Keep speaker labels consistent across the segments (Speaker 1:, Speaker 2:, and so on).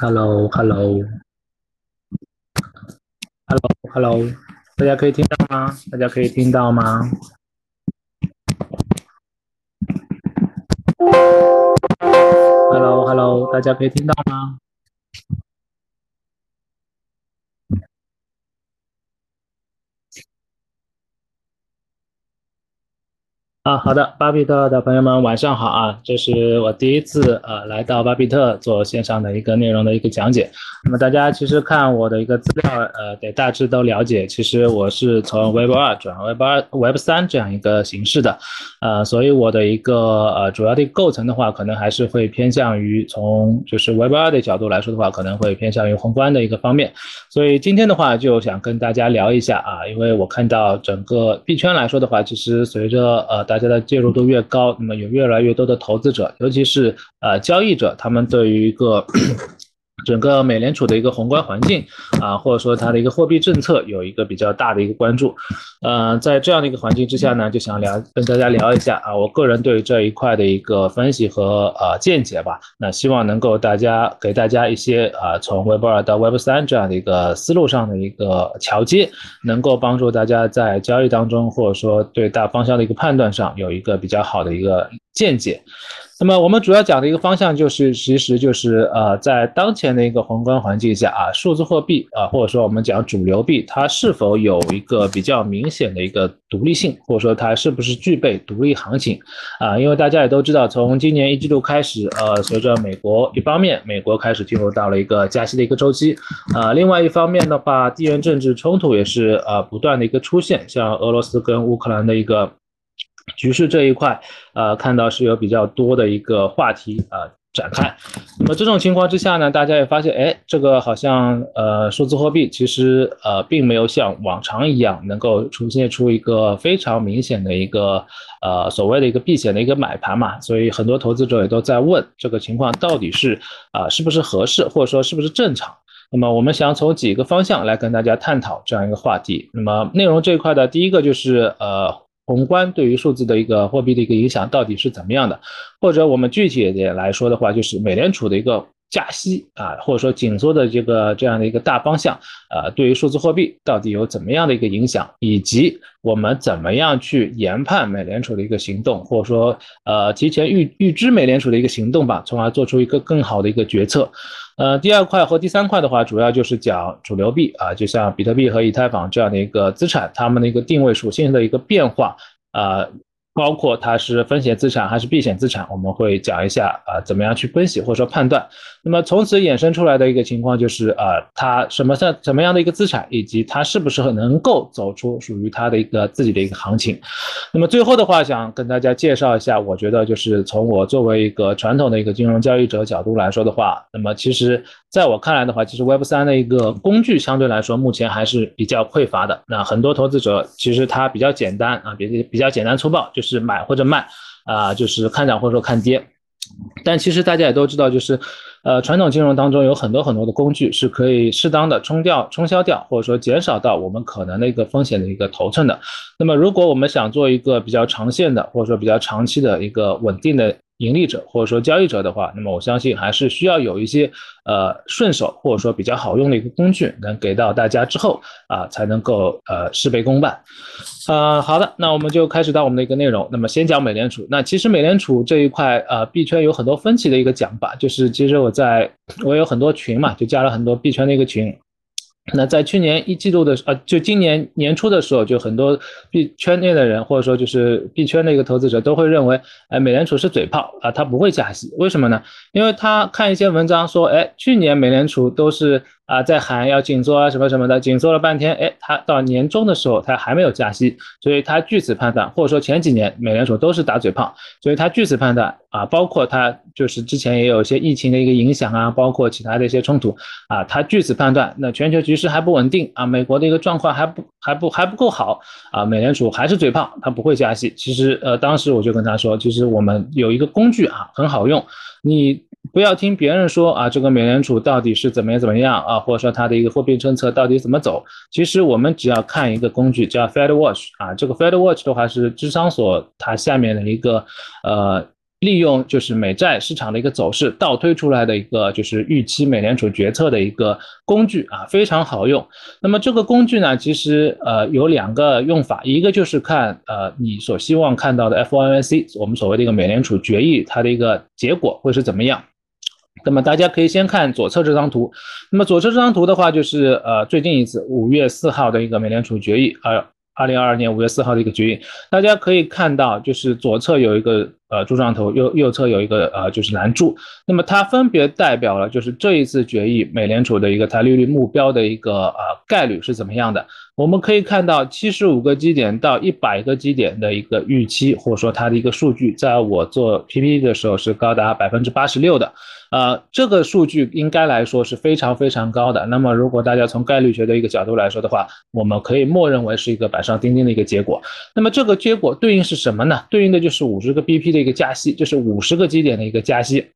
Speaker 1: Hello, hello, hello, hello，大家可以听到吗？大家可以听到吗？Hello，Hello，大家可以听到吗？啊，好的，巴比特的朋友们晚上好啊！这是我第一次呃来到巴比特做线上的一个内容的一个讲解。那么大家其实看我的一个资料，呃，得大致都了解。其实我是从 Web 二转 Web 二 Web 三这样一个形式的，呃，所以我的一个呃主要的构成的话，可能还是会偏向于从就是 Web 二的角度来说的话，可能会偏向于宏观的一个方面。所以今天的话，就想跟大家聊一下啊，因为我看到整个币圈来说的话，其实随着呃大家的介入度越高，那么有越来越多的投资者，尤其是呃交易者，他们对于一个整个美联储的一个宏观环境啊，或者说它的一个货币政策有一个比较大的一个关注。呃，在这样的一个环境之下呢，就想聊跟大家聊一下啊，我个人对这一块的一个分析和呃见解吧。那希望能够大家给大家一些啊，从 Web 二到 Web 三这样的一个思路上的一个桥接，能够帮助大家在交易当中，或者说对大方向的一个判断上有一个比较好的一个见解。那么我们主要讲的一个方向就是，其实就是呃，在当前的一个宏观环境下啊，数字货币啊，或者说我们讲主流币，它是否有一个比较明显的一个独立性，或者说它是不是具备独立行情啊？因为大家也都知道，从今年一季度开始，呃，随着美国一方面，美国开始进入到了一个加息的一个周期啊，另外一方面的话，地缘政治冲突也是呃不断的一个出现，像俄罗斯跟乌克兰的一个。局势这一块，呃，看到是有比较多的一个话题啊展开。那么这种情况之下呢，大家也发现，哎，这个好像呃数字货币其实呃并没有像往常一样能够出现出一个非常明显的一个呃所谓的一个避险的一个买盘嘛。所以很多投资者也都在问这个情况到底是啊是不是合适，或者说是不是正常？那么我们想从几个方向来跟大家探讨这样一个话题。那么内容这一块的第一个就是呃。宏观对于数字的一个货币的一个影响到底是怎么样的？或者我们具体一点来说的话，就是美联储的一个加息啊，或者说紧缩的这个这样的一个大方向啊，对于数字货币到底有怎么样的一个影响，以及我们怎么样去研判美联储的一个行动，或者说呃提前预预知美联储的一个行动吧，从而做出一个更好的一个决策。呃，第二块和第三块的话，主要就是讲主流币啊，就像比特币和以太坊这样的一个资产，它们的一个定位属性的一个变化啊。包括它是风险资产还是避险资产，我们会讲一下啊，怎么样去分析或者说判断。那么从此衍生出来的一个情况就是啊，它什么像什么样的一个资产，以及它是不是能够走出属于它的一个自己的一个行情。那么最后的话，想跟大家介绍一下，我觉得就是从我作为一个传统的一个金融交易者角度来说的话，那么其实在我看来的话，其实 Web 三的一个工具相对来说目前还是比较匮乏的。那很多投资者其实它比较简单啊，比比较简单粗暴，就。是买或者卖啊，就是看涨或者说看跌。但其实大家也都知道，就是呃，传统金融当中有很多很多的工具是可以适当的冲掉、冲销掉，或者说减少到我们可能的一个风险的一个头寸的。那么，如果我们想做一个比较长线的，或者说比较长期的一个稳定的。盈利者或者说交易者的话，那么我相信还是需要有一些呃顺手或者说比较好用的一个工具，能给到大家之后啊，才能够呃事倍功半。呃，好的，那我们就开始到我们的一个内容。那么先讲美联储。那其实美联储这一块呃币圈有很多分歧的一个讲法，就是其实我在我有很多群嘛，就加了很多币圈的一个群。那在去年一季度的时呃，就今年年初的时候，就很多币圈内的人，或者说就是币圈的一个投资者，都会认为，哎，美联储是嘴炮啊，它不会加息。为什么呢？因为他看一些文章说，哎，去年美联储都是。啊，在喊要紧缩啊什么什么的，紧缩了半天，哎，他到年终的时候他还没有加息，所以他据此判断，或者说前几年美联储都是打嘴炮，所以他据此判断啊，包括他就是之前也有一些疫情的一个影响啊，包括其他的一些冲突啊，他据此判断，那全球局势还不稳定啊，美国的一个状况还不还不还不够好啊，美联储还是嘴炮，他不会加息。其实呃，当时我就跟他说，其实我们有一个工具啊，很好用，你。不要听别人说啊，这个美联储到底是怎么样怎么样啊，或者说它的一个货币政策到底怎么走。其实我们只要看一个工具叫 Fed Watch 啊，这个 Fed Watch 的话是智商所它下面的一个呃。利用就是美债市场的一个走势倒推出来的一个就是预期美联储决策的一个工具啊，非常好用。那么这个工具呢，其实呃有两个用法，一个就是看呃你所希望看到的 FOMC 我们所谓的一个美联储决议它的一个结果会是怎么样。那么大家可以先看左侧这张图。那么左侧这张图的话，就是呃最近一次五月四号的一个美联储决议，呃二零二二年五月四号的一个决议，大家可以看到就是左侧有一个。呃，柱状图右右侧有一个呃，就是蓝柱，那么它分别代表了就是这一次决议美联储的一个它利率目标的一个呃概率是怎么样的。我们可以看到七十五个基点到一百个基点的一个预期，或者说它的一个数据，在我做 PPT 的时候是高达百分之八十六的，呃，这个数据应该来说是非常非常高的。那么如果大家从概率学的一个角度来说的话，我们可以默认为是一个板上钉钉的一个结果。那么这个结果对应是什么呢？对应的就是五十个 BP 的。一个加息就是五十个基点的一个加息，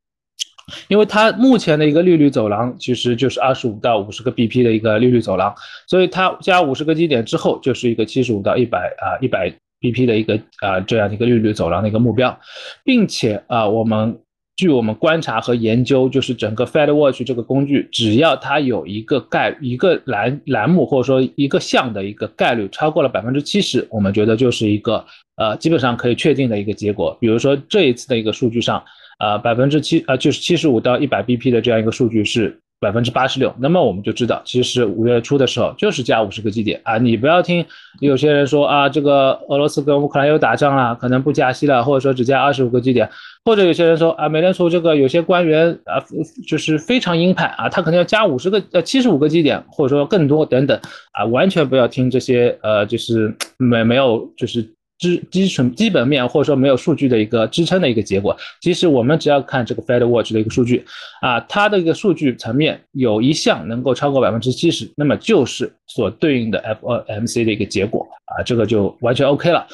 Speaker 1: 因为它目前的一个利率走廊其实就是二十五到五十个 BP 的一个利率走廊，所以它加五十个基点之后就是一个七十五到一百啊一百 BP 的一个啊这样的一个利率走廊的一个目标，并且啊我们。据我们观察和研究，就是整个 Fed Watch 这个工具，只要它有一个概一个栏栏目或者说一个项的一个概率超过了百分之七十，我们觉得就是一个呃基本上可以确定的一个结果。比如说这一次的一个数据上，呃百分之七呃就是七十五到一百 BP 的这样一个数据是。百分之八十六，那么我们就知道，其实五月初的时候就是加五十个基点啊！你不要听有些人说啊，这个俄罗斯跟乌克兰又打仗了，可能不加息了，或者说只加二十五个基点，或者有些人说啊，美联储这个有些官员啊，就是非常鹰派啊，他可能要加五十个呃七十五个基点，或者说更多等等啊，完全不要听这些呃，就是没没有就是。基基础基本面或者说没有数据的一个支撑的一个结果，其实我们只要看这个 Fed Watch 的一个数据啊，它的一个数据层面有一项能够超过百分之七十，那么就是所对应的 FOMC 的一个结果啊，这个就完全 OK 了。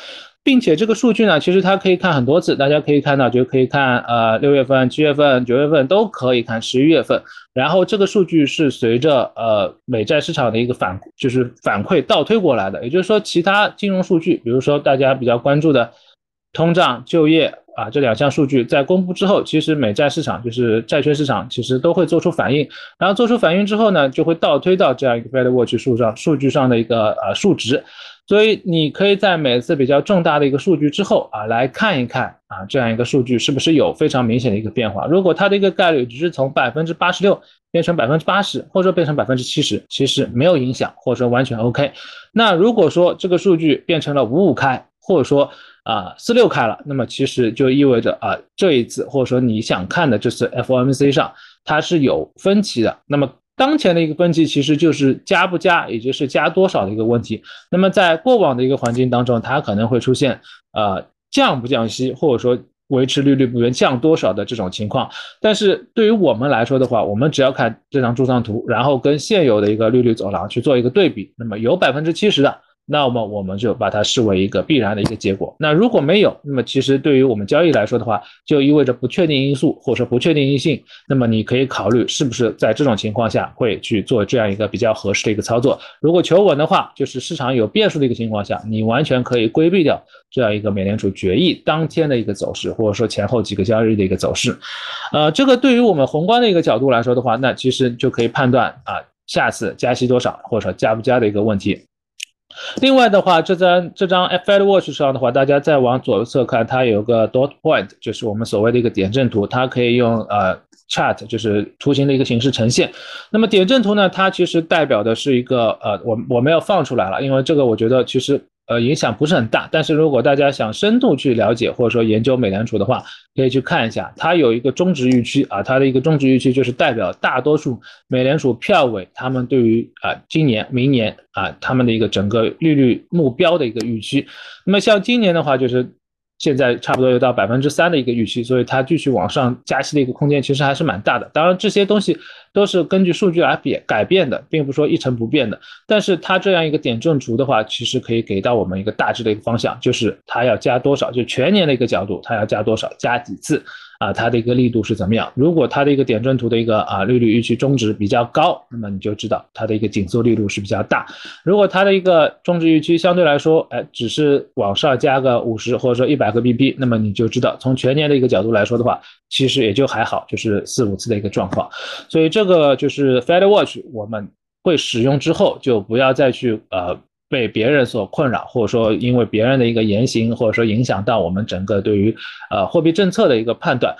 Speaker 1: 并且这个数据呢，其实它可以看很多次，大家可以看到，就可以看呃六月份、七月份、九月份都可以看，十一月份。然后这个数据是随着呃美债市场的一个反，就是反馈倒推过来的。也就是说，其他金融数据，比如说大家比较关注的通胀、就业啊这两项数据，在公布之后，其实美债市场就是债券市场其实都会做出反应。然后做出反应之后呢，就会倒推到这样一个 Fed Watch 数上数据上的一个呃数值。所以你可以在每次比较重大的一个数据之后啊，来看一看啊，这样一个数据是不是有非常明显的一个变化。如果它的一个概率只是从百分之八十六变成百分之八十，或者说变成百分之七十，其实没有影响，或者说完全 OK。那如果说这个数据变成了五五开，或者说啊四六开了，那么其实就意味着啊这一次或者说你想看的这次 FOMC 上它是有分歧的。那么当前的一个分歧其实就是加不加，也就是加多少的一个问题。那么在过往的一个环境当中，它可能会出现呃降不降息，或者说维持利率不变降多少的这种情况。但是对于我们来说的话，我们只要看这张柱状图，然后跟现有的一个利率走廊去做一个对比，那么有百分之七十的。那么我们就把它视为一个必然的一个结果。那如果没有，那么其实对于我们交易来说的话，就意味着不确定因素或者说不确定性。那么你可以考虑是不是在这种情况下会去做这样一个比较合适的一个操作。如果求稳的话，就是市场有变数的一个情况下，你完全可以规避掉这样一个美联储决议当天的一个走势，或者说前后几个交易日的一个走势。呃，这个对于我们宏观的一个角度来说的话，那其实就可以判断啊，下次加息多少，或者说加不加的一个问题。另外的话，这张这张 Fed Watch 上的话，大家再往左侧看，它有个 dot point，就是我们所谓的一个点阵图，它可以用呃 chart，就是图形的一个形式呈现。那么点阵图呢，它其实代表的是一个呃，我我们要放出来了，因为这个我觉得其实。呃，影响不是很大，但是如果大家想深度去了解或者说研究美联储的话，可以去看一下，它有一个中值预期啊，它的一个中值预期就是代表大多数美联储票委他们对于啊今年、明年啊他们的一个整个利率目标的一个预期。那么像今年的话，就是。现在差不多有到百分之三的一个预期，所以它继续往上加息的一个空间其实还是蛮大的。当然这些东西都是根据数据来变改变的，并不说一成不变的。但是它这样一个点阵图的话，其实可以给到我们一个大致的一个方向，就是它要加多少，就全年的一个角度，它要加多少，加几次。啊，它的一个力度是怎么样。如果它的一个点阵图的一个啊利率预期中值比较高，那么你就知道它的一个紧缩力度是比较大。如果它的一个中值预期相对来说，哎，只是往上加个五十或者说一百个 BP，那么你就知道从全年的一个角度来说的话，其实也就还好，就是四五次的一个状况。所以这个就是 Fed Watch，我们会使用之后就不要再去呃。被别人所困扰，或者说因为别人的一个言行，或者说影响到我们整个对于呃货币政策的一个判断。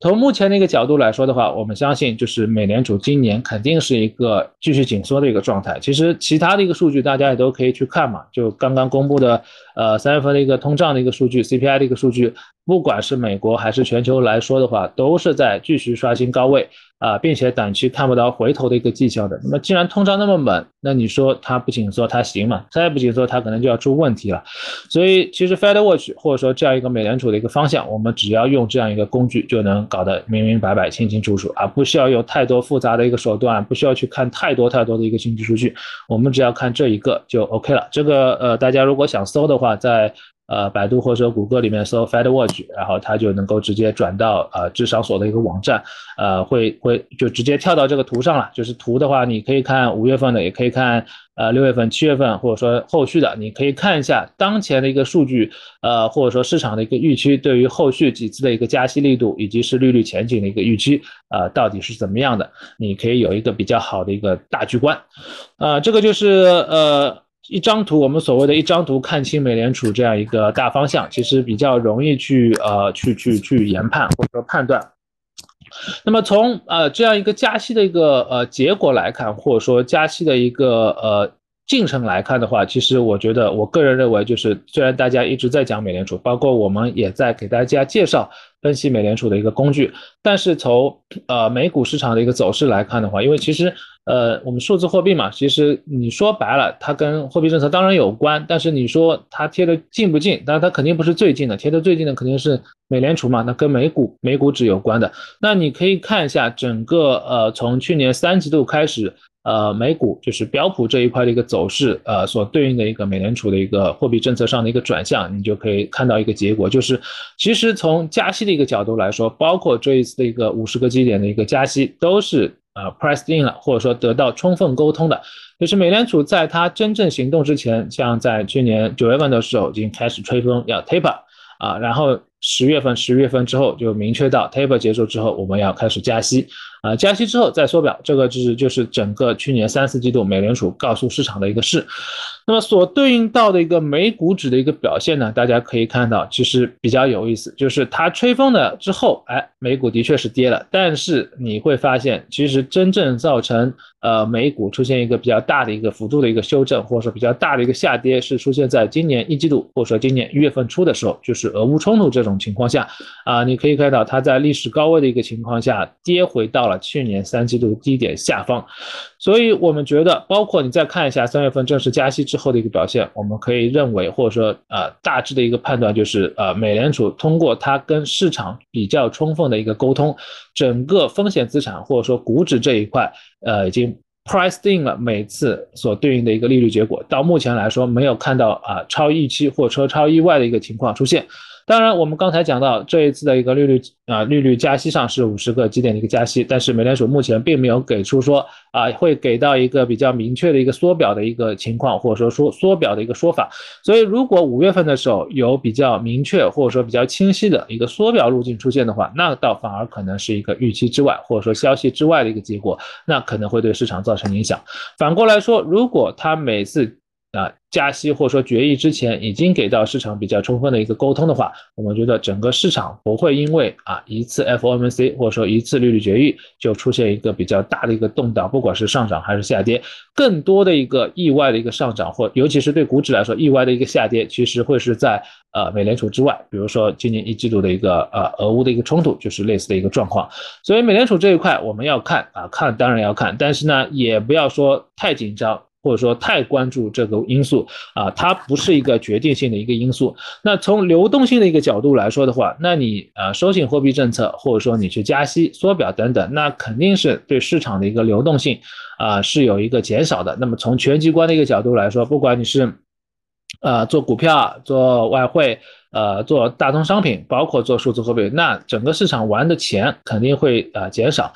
Speaker 1: 从目前的一个角度来说的话，我们相信就是美联储今年肯定是一个继续紧缩的一个状态。其实其他的一个数据大家也都可以去看嘛，就刚刚公布的呃三月份的一个通胀的一个数据，CPI 的一个数据，不管是美国还是全球来说的话，都是在继续刷新高位。啊，并且短期看不到回头的一个迹象的。那么，既然通胀那么猛，那你说它不紧缩它行吗？再不紧缩，它可能就要出问题了。所以，其实 Fed Watch 或者说这样一个美联储的一个方向，我们只要用这样一个工具就能搞得明明白白、清清楚楚啊，不需要有太多复杂的一个手段，不需要去看太多太多的一个经济数据，我们只要看这一个就 OK 了。这个呃，大家如果想搜的话，在。呃，百度或者谷歌里面搜 Fed Watch，然后它就能够直接转到呃智商所的一个网站，呃，会会就直接跳到这个图上了。就是图的话，你可以看五月份的，也可以看呃六月份、七月份，或者说后续的，你可以看一下当前的一个数据，呃，或者说市场的一个预期，对于后续几次的一个加息力度，以及是利率前景的一个预期，呃，到底是怎么样的？你可以有一个比较好的一个大局观。啊，这个就是呃。一张图，我们所谓的一张图看清美联储这样一个大方向，其实比较容易去呃去去去研判或者说判断。那么从呃这样一个加息的一个呃结果来看，或者说加息的一个呃进程来看的话，其实我觉得我个人认为，就是虽然大家一直在讲美联储，包括我们也在给大家介绍。分析美联储的一个工具，但是从呃美股市场的一个走势来看的话，因为其实呃我们数字货币嘛，其实你说白了，它跟货币政策当然有关，但是你说它贴的近不近？但是它肯定不是最近的，贴的最近的肯定是美联储嘛，那跟美股美股指有关的。那你可以看一下整个呃从去年三季度开始。呃，美股就是标普这一块的一个走势，呃，所对应的一个美联储的一个货币政策上的一个转向，你就可以看到一个结果，就是其实从加息的一个角度来说，包括这一次的一个五十个基点的一个加息，都是呃 priced in 了，或者说得到充分沟通的。就是美联储在它真正行动之前，像在去年九月份的时候，已经开始吹风要 taper 啊，然后十月份、十月份之后就明确到 taper 结束之后，我们要开始加息。啊，加息之后再缩表，这个就是就是整个去年三四季度美联储告诉市场的一个事。那么所对应到的一个美股指的一个表现呢，大家可以看到，其实比较有意思，就是它吹风了之后，哎，美股的确是跌了，但是你会发现，其实真正造成呃美股出现一个比较大的一个幅度的一个修正，或者说比较大的一个下跌，是出现在今年一季度，或者说今年一月份初的时候，就是俄乌冲突这种情况下，啊，你可以看到它在历史高位的一个情况下跌回到了去年三季度低点下方。所以，我们觉得，包括你再看一下三月份正式加息之后的一个表现，我们可以认为，或者说，呃，大致的一个判断就是，呃，美联储通过它跟市场比较充分的一个沟通，整个风险资产或者说股指这一块，呃，已经 priced in 了每次所对应的一个利率结果。到目前来说，没有看到啊超预期或者说超意外的一个情况出现。当然，我们刚才讲到这一次的一个利率啊，利率加息上是五十个基点的一个加息，但是美联储目前并没有给出说啊会给到一个比较明确的一个缩表的一个情况，或者说说缩表的一个说法。所以，如果五月份的时候有比较明确或者说比较清晰的一个缩表路径出现的话，那倒反而可能是一个预期之外或者说消息之外的一个结果，那可能会对市场造成影响。反过来说，如果它每次啊，加息或者说决议之前已经给到市场比较充分的一个沟通的话，我们觉得整个市场不会因为啊一次 FOMC 或者说一次利率决议就出现一个比较大的一个动荡，不管是上涨还是下跌，更多的一个意外的一个上涨或尤其是对股指来说意外的一个下跌，其实会是在呃美联储之外，比如说今年一季度的一个呃俄乌的一个冲突，就是类似的一个状况。所以美联储这一块我们要看啊看当然要看，但是呢也不要说太紧张。或者说太关注这个因素啊，它不是一个决定性的一个因素。那从流动性的一个角度来说的话，那你呃收紧货币政策，或者说你去加息、缩表等等，那肯定是对市场的一个流动性啊是有一个减少的。那么从全局观的一个角度来说，不管你是呃做股票、做外汇呃做大宗商品，包括做数字货币，那整个市场玩的钱肯定会呃减少。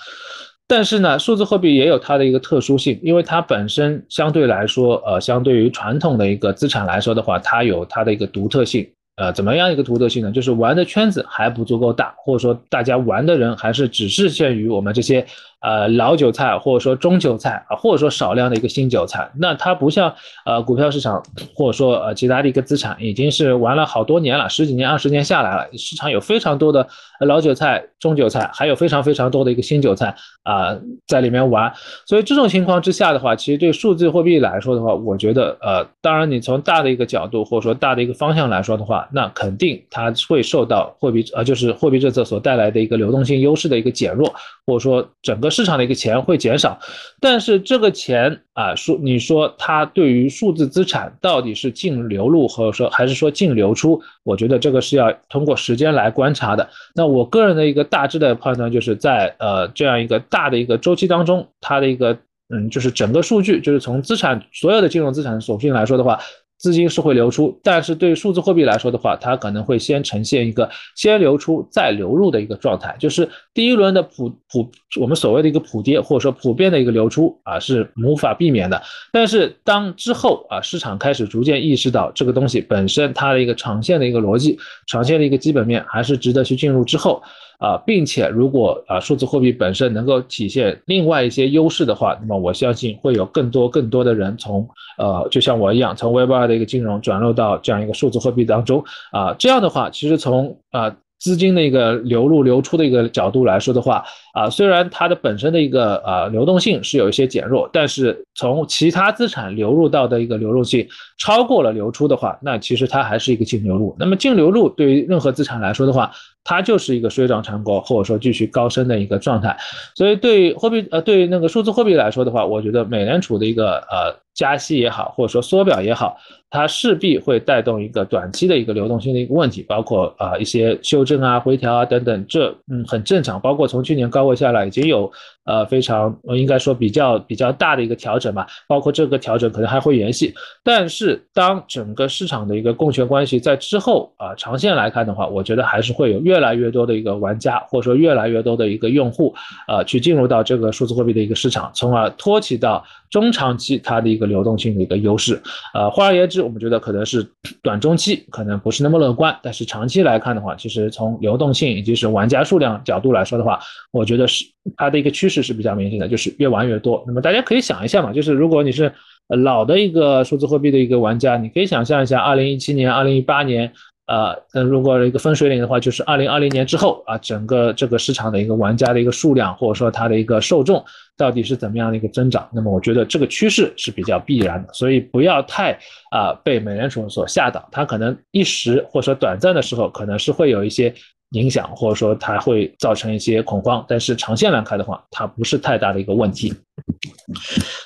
Speaker 1: 但是呢，数字货币也有它的一个特殊性，因为它本身相对来说，呃，相对于传统的一个资产来说的话，它有它的一个独特性。呃，怎么样一个独特性呢？就是玩的圈子还不足够大，或者说大家玩的人还是只是限于我们这些。呃，老韭菜或者说中韭菜啊，或者说少量的一个新韭菜，那它不像呃股票市场或者说呃其他的一个资产，已经是玩了好多年了，十几年、二十年下来了，市场有非常多的老韭菜、中韭菜，还有非常非常多的一个新韭菜啊在里面玩。所以这种情况之下的话，其实对数字货币来说的话，我觉得呃，当然你从大的一个角度或者说大的一个方向来说的话，那肯定它会受到货币呃就是货币政策所带来的一个流动性优势的一个减弱，或者说整个。市场的一个钱会减少，但是这个钱啊，说你说它对于数字资产到底是净流入，或者说还是说净流出，我觉得这个是要通过时间来观察的。那我个人的一个大致的判断，就是在呃这样一个大的一个周期当中，它的一个嗯，就是整个数据，就是从资产所有的金融资产属性来说的话。资金是会流出，但是对数字货币来说的话，它可能会先呈现一个先流出再流入的一个状态，就是第一轮的普普我们所谓的一个普跌或者说普遍的一个流出啊是无法避免的。但是当之后啊市场开始逐渐意识到这个东西本身它的一个长线的一个逻辑、长线的一个基本面还是值得去进入之后。啊，并且如果啊数字货币本身能够体现另外一些优势的话，那么我相信会有更多更多的人从呃就像我一样从 Web 二的一个金融转入到这样一个数字货币当中啊，这样的话其实从啊。资金的一个流入流出的一个角度来说的话，啊，虽然它的本身的一个呃流动性是有一些减弱，但是从其他资产流入到的一个流动性超过了流出的话，那其实它还是一个净流入。那么净流入对于任何资产来说的话，它就是一个水涨船高或者说继续高升的一个状态。所以对货币呃对那个数字货币来说的话，我觉得美联储的一个呃加息也好，或者说缩表也好。它势必会带动一个短期的一个流动性的一个问题，包括啊一些修正啊、回调啊等等，这嗯很正常。包括从去年高位下来，已经有呃非常应该说比较比较大的一个调整吧，包括这个调整可能还会延续。但是当整个市场的一个供求关系在之后啊长线来看的话，我觉得还是会有越来越多的一个玩家或者说越来越多的一个用户啊去进入到这个数字货币的一个市场，从而托起到中长期它的一个流动性的一个优势。呃，换而言之。我们觉得可能是 短中期可能不是那么乐观，但是长期来看的话，其实从流动性以及是玩家数量角度来说的话，我觉得是它的一个趋势是比较明显的，就是越玩越多。那么大家可以想一下嘛，就是如果你是老的一个数字货币的一个玩家，你可以想象一下，二零一七年、二零一八年。啊，那如果一个分水岭的话，就是二零二零年之后啊，整个这个市场的一个玩家的一个数量，或者说它的一个受众到底是怎么样的一个增长？那么我觉得这个趋势是比较必然的，所以不要太啊被美联储所吓倒，它可能一时或者说短暂的时候可能是会有一些。影响或者说它会造成一些恐慌，但是长线来看的话，它不是太大的一个问题。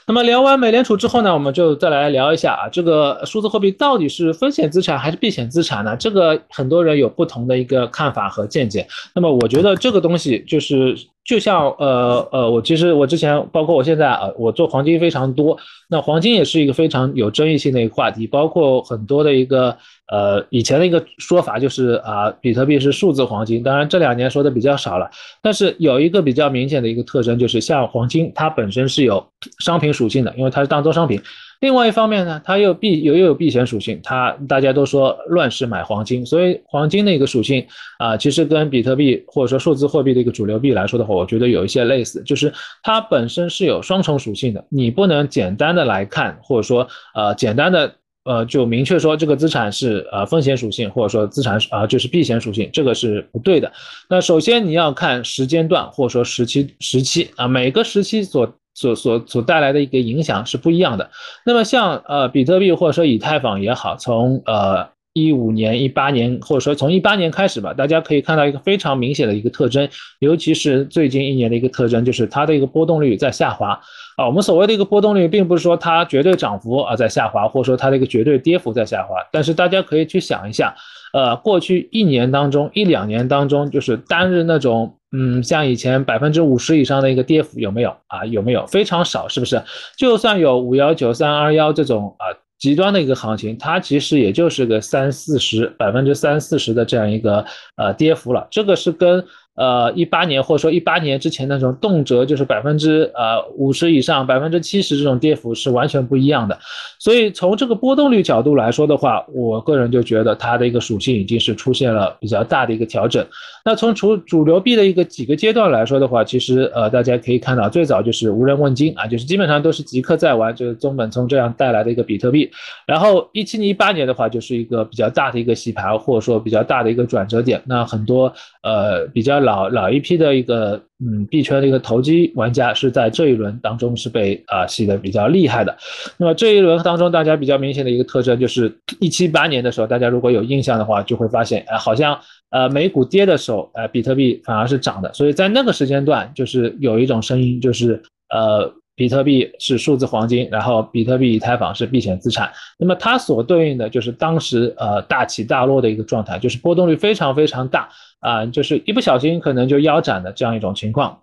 Speaker 1: 那么聊完美联储之后呢，我们就再来聊一下啊，这个数字货币到底是风险资产还是避险资产呢？这个很多人有不同的一个看法和见解。那么我觉得这个东西就是。就像呃呃，我其实我之前包括我现在啊，我做黄金非常多。那黄金也是一个非常有争议性的一个话题，包括很多的一个呃以前的一个说法就是啊，比特币是数字黄金。当然这两年说的比较少了，但是有一个比较明显的一个特征就是，像黄金它本身是有商品属性的，因为它是当做商品。另外一方面呢，它又避又又有避险属性，它大家都说乱世买黄金，所以黄金的一个属性啊，其实跟比特币或者说数字货币的一个主流币来说的话，我觉得有一些类似，就是它本身是有双重属性的，你不能简单的来看，或者说呃简单的呃就明确说这个资产是呃风险属性，或者说资产啊就是避险属性，这个是不对的。那首先你要看时间段或者说时期时期啊，每个时期所。所所所带来的一个影响是不一样的。那么像呃比特币或者说以太坊也好，从呃一五年、一八年或者说从一八年开始吧，大家可以看到一个非常明显的一个特征，尤其是最近一年的一个特征，就是它的一个波动率在下滑啊。我们所谓的一个波动率，并不是说它绝对涨幅啊在下滑，或者说它的一个绝对跌幅在下滑，但是大家可以去想一下，呃，过去一年当中、一两年当中，就是单日那种。嗯，像以前百分之五十以上的一个跌幅有没有啊？有没有？非常少，是不是？就算有五幺九三二幺这种啊极端的一个行情，它其实也就是个三四十百分之三四十的这样一个呃跌幅了，这个是跟。呃，一八年或者说一八年之前那种动辄就是百分之呃五十以上、百分之七十这种跌幅是完全不一样的。所以从这个波动率角度来说的话，我个人就觉得它的一个属性已经是出现了比较大的一个调整。那从主主流币的一个几个阶段来说的话，其实呃大家可以看到，最早就是无人问津啊，就是基本上都是即刻在玩，就是中本聪这样带来的一个比特币。然后一七年、一八年的话，就是一个比较大的一个洗盘，或者说比较大的一个转折点。那很多呃比较。老老一批的一个嗯币圈的一个投机玩家是在这一轮当中是被啊洗的比较厉害的。那么这一轮当中，大家比较明显的一个特征就是一七八年的时候，大家如果有印象的话，就会发现哎，好像呃美股跌的时候，呃比特币反而是涨的。所以在那个时间段，就是有一种声音，就是呃。比特币是数字黄金，然后比特币以太坊是避险资产。那么它所对应的就是当时呃大起大落的一个状态，就是波动率非常非常大啊，就是一不小心可能就腰斩的这样一种情况。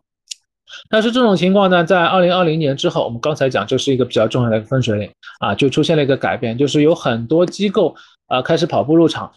Speaker 1: 但是这种情况呢，在二零二零年之后，我们刚才讲这是一个比较重要的一个分水岭啊，就出现了一个改变，就是有很多机构啊开始跑步入场。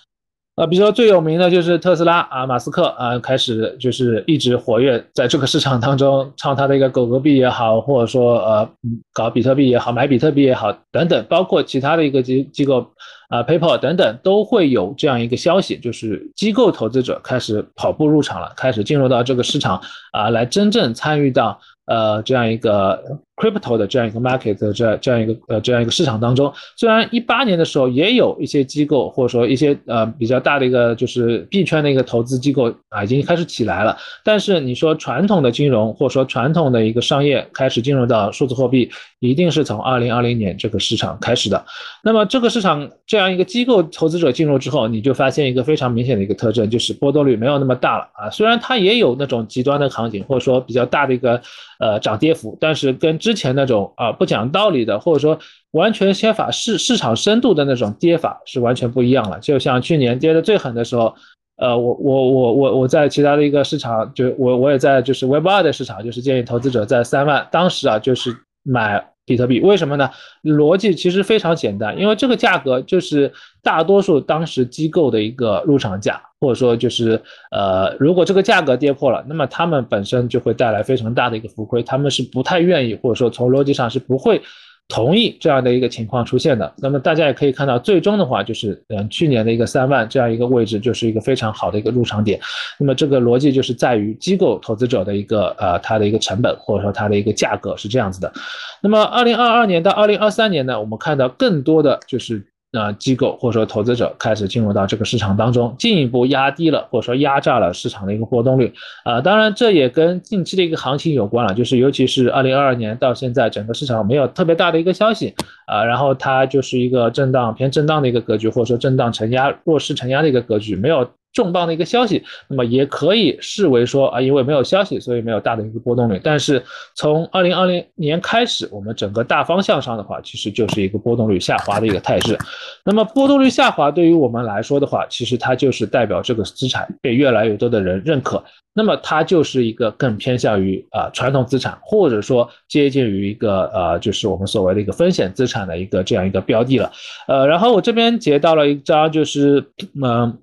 Speaker 1: 啊，比如说最有名的就是特斯拉啊，马斯克啊，开始就是一直活跃在这个市场当中，唱他的一个狗狗币也好，或者说呃搞比特币也好，买比特币也好等等，包括其他的一个机机构啊，PayPal 等等，都会有这样一个消息，就是机构投资者开始跑步入场了，开始进入到这个市场啊，来真正参与到。呃，这样一个 crypto 的这样一个 market 的这这样一个呃这样一个市场当中，虽然一八年的时候也有一些机构或者说一些呃比较大的一个就是币圈的一个投资机构啊已经开始起来了，但是你说传统的金融或者说传统的一个商业开始进入到数字货币，一定是从二零二零年这个市场开始的。那么这个市场这这样一个机构投资者进入之后，你就发现一个非常明显的一个特征，就是波动率没有那么大了啊。虽然它也有那种极端的行情，或者说比较大的一个。呃，涨跌幅，但是跟之前那种啊不讲道理的，或者说完全缺乏市市场深度的那种跌法是完全不一样了。就像去年跌的最狠的时候，呃，我我我我我在其他的一个市场，就我我也在就是 Web 二的市场，就是建议投资者在三万，当时啊就是买。比特币为什么呢？逻辑其实非常简单，因为这个价格就是大多数当时机构的一个入场价，或者说就是呃，如果这个价格跌破了，那么他们本身就会带来非常大的一个浮亏，他们是不太愿意，或者说从逻辑上是不会。同意这样的一个情况出现的，那么大家也可以看到，最终的话就是，嗯，去年的一个三万这样一个位置，就是一个非常好的一个入场点。那么这个逻辑就是在于机构投资者的一个呃，它的一个成本或者说它的一个价格是这样子的。那么二零二二年到二零二三年呢，我们看到更多的就是。那机构或者说投资者开始进入到这个市场当中，进一步压低了或者说压榨了市场的一个波动率啊。当然，这也跟近期的一个行情有关了，就是尤其是二零二二年到现在，整个市场没有特别大的一个消息啊，然后它就是一个震荡偏震荡的一个格局，或者说震荡承压弱势承压的一个格局，没有。重磅的一个消息，那么也可以视为说啊，因为没有消息，所以没有大的一个波动率。但是从二零二零年开始，我们整个大方向上的话，其实就是一个波动率下滑的一个态势。那么波动率下滑对于我们来说的话，其实它就是代表这个资产被越来越多的人认可，那么它就是一个更偏向于啊传统资产，或者说接近于一个呃就是我们所谓的一个风险资产的一个这样一个标的了。呃，然后我这边截到了一张，就是嗯。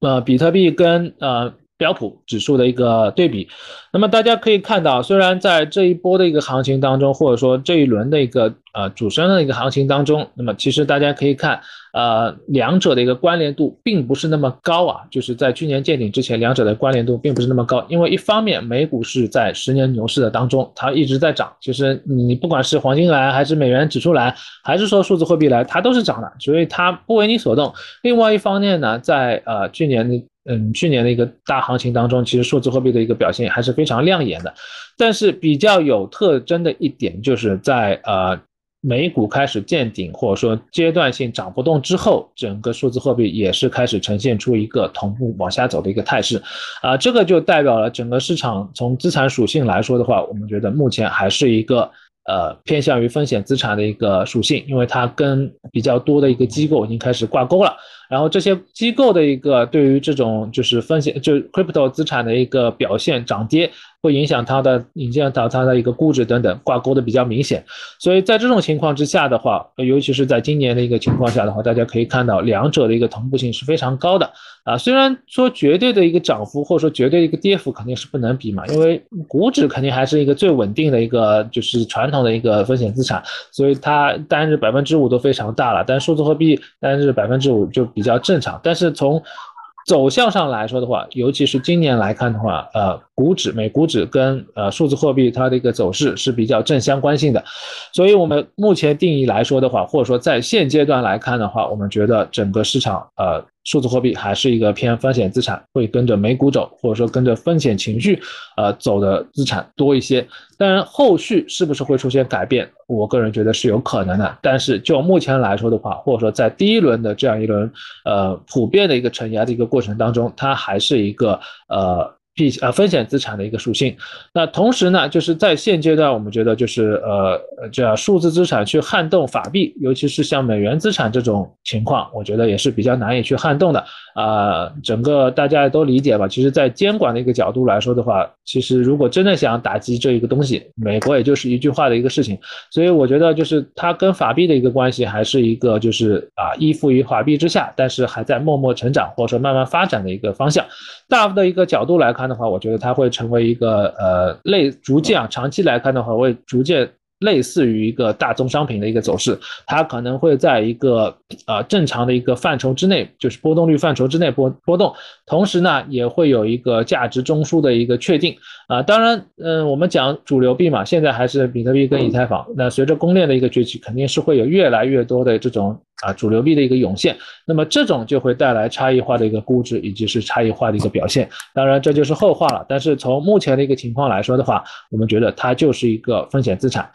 Speaker 1: 呃比特币跟呃标普指数的一个对比，那么大家可以看到，虽然在这一波的一个行情当中，或者说这一轮的一个呃主升的一个行情当中，那么其实大家可以看。呃，两者的一个关联度并不是那么高啊，就是在去年见顶之前，两者的关联度并不是那么高。因为一方面，美股是在十年牛市的当中，它一直在涨，就是你不管是黄金来，还是美元指数来，还是说数字货币来，它都是涨的，所以它不为你所动。另外一方面呢，在呃去年的嗯去年的一个大行情当中，其实数字货币的一个表现还是非常亮眼的。但是比较有特征的一点，就是在呃。美股开始见顶，或者说阶段性涨不动之后，整个数字货币也是开始呈现出一个同步往下走的一个态势，啊，这个就代表了整个市场从资产属性来说的话，我们觉得目前还是一个呃偏向于风险资产的一个属性，因为它跟比较多的一个机构已经开始挂钩了。然后这些机构的一个对于这种就是风险，就 crypto 资产的一个表现涨跌，会影响它的影响到它的一个估值等等挂钩的比较明显。所以在这种情况之下的话，尤其是在今年的一个情况下的话，大家可以看到两者的一个同步性是非常高的啊。虽然说绝对的一个涨幅或者说绝对的一个跌幅肯定是不能比嘛，因为股指肯定还是一个最稳定的一个就是传统的一个风险资产，所以它单日百分之五都非常大了，但数字货币单日百分之五就比较正常。但是从走向上来说的话，尤其是今年来看的话，呃。股指、美股指跟呃数字货币它的一个走势是比较正相关性的，所以我们目前定义来说的话，或者说在现阶段来看的话，我们觉得整个市场呃数字货币还是一个偏风险资产，会跟着美股走，或者说跟着风险情绪呃走的资产多一些。当然，后续是不是会出现改变，我个人觉得是有可能的。但是就目前来说的话，或者说在第一轮的这样一轮呃普遍的一个承压的一个过程当中，它还是一个呃。避呃风险资产的一个属性，那同时呢，就是在现阶段，我们觉得就是呃这数字资产去撼动法币，尤其是像美元资产这种情况，我觉得也是比较难以去撼动的啊。整个大家都理解吧？其实，在监管的一个角度来说的话，其实如果真的想打击这一个东西，美国也就是一句话的一个事情。所以我觉得就是它跟法币的一个关系，还是一个就是啊依附于法币之下，但是还在默默成长或者说慢慢发展的一个方向。大的一个角度来看的话，我觉得它会成为一个呃类逐渐啊，长期来看的话会逐渐。类似于一个大宗商品的一个走势，它可能会在一个呃正常的一个范畴之内，就是波动率范畴之内波波动，同时呢也会有一个价值中枢的一个确定啊。当然，嗯，我们讲主流币嘛，现在还是比特币跟以太坊。那随着公链的一个崛起，肯定是会有越来越多的这种啊主流币的一个涌现，那么这种就会带来差异化的一个估值以及是差异化的一个表现。当然这就是后话了。但是从目前的一个情况来说的话，我们觉得它就是一个风险资产。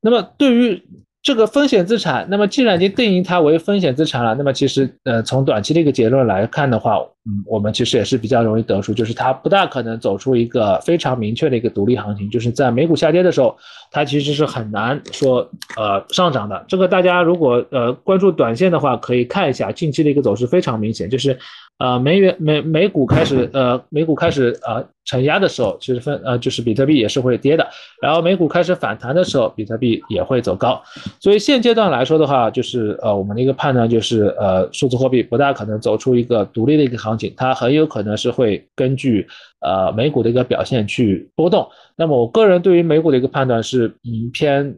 Speaker 1: 那么对于这个风险资产，那么既然已经定义它为风险资产了，那么其实呃从短期的一个结论来看的话，嗯，我们其实也是比较容易得出，就是它不大可能走出一个非常明确的一个独立行情，就是在美股下跌的时候，它其实是很难说呃上涨的。这个大家如果呃关注短线的话，可以看一下近期的一个走势非常明显，就是呃美元美美股开始呃美股开始呃。承压的时候，其实分呃就是比特币也是会跌的，然后美股开始反弹的时候，比特币也会走高。所以现阶段来说的话，就是呃我们的一个判断就是呃数字货币不大可能走出一个独立的一个行它很有可能是会根据呃美股的一个表现去波动。那么我个人对于美股的一个判断是嗯偏。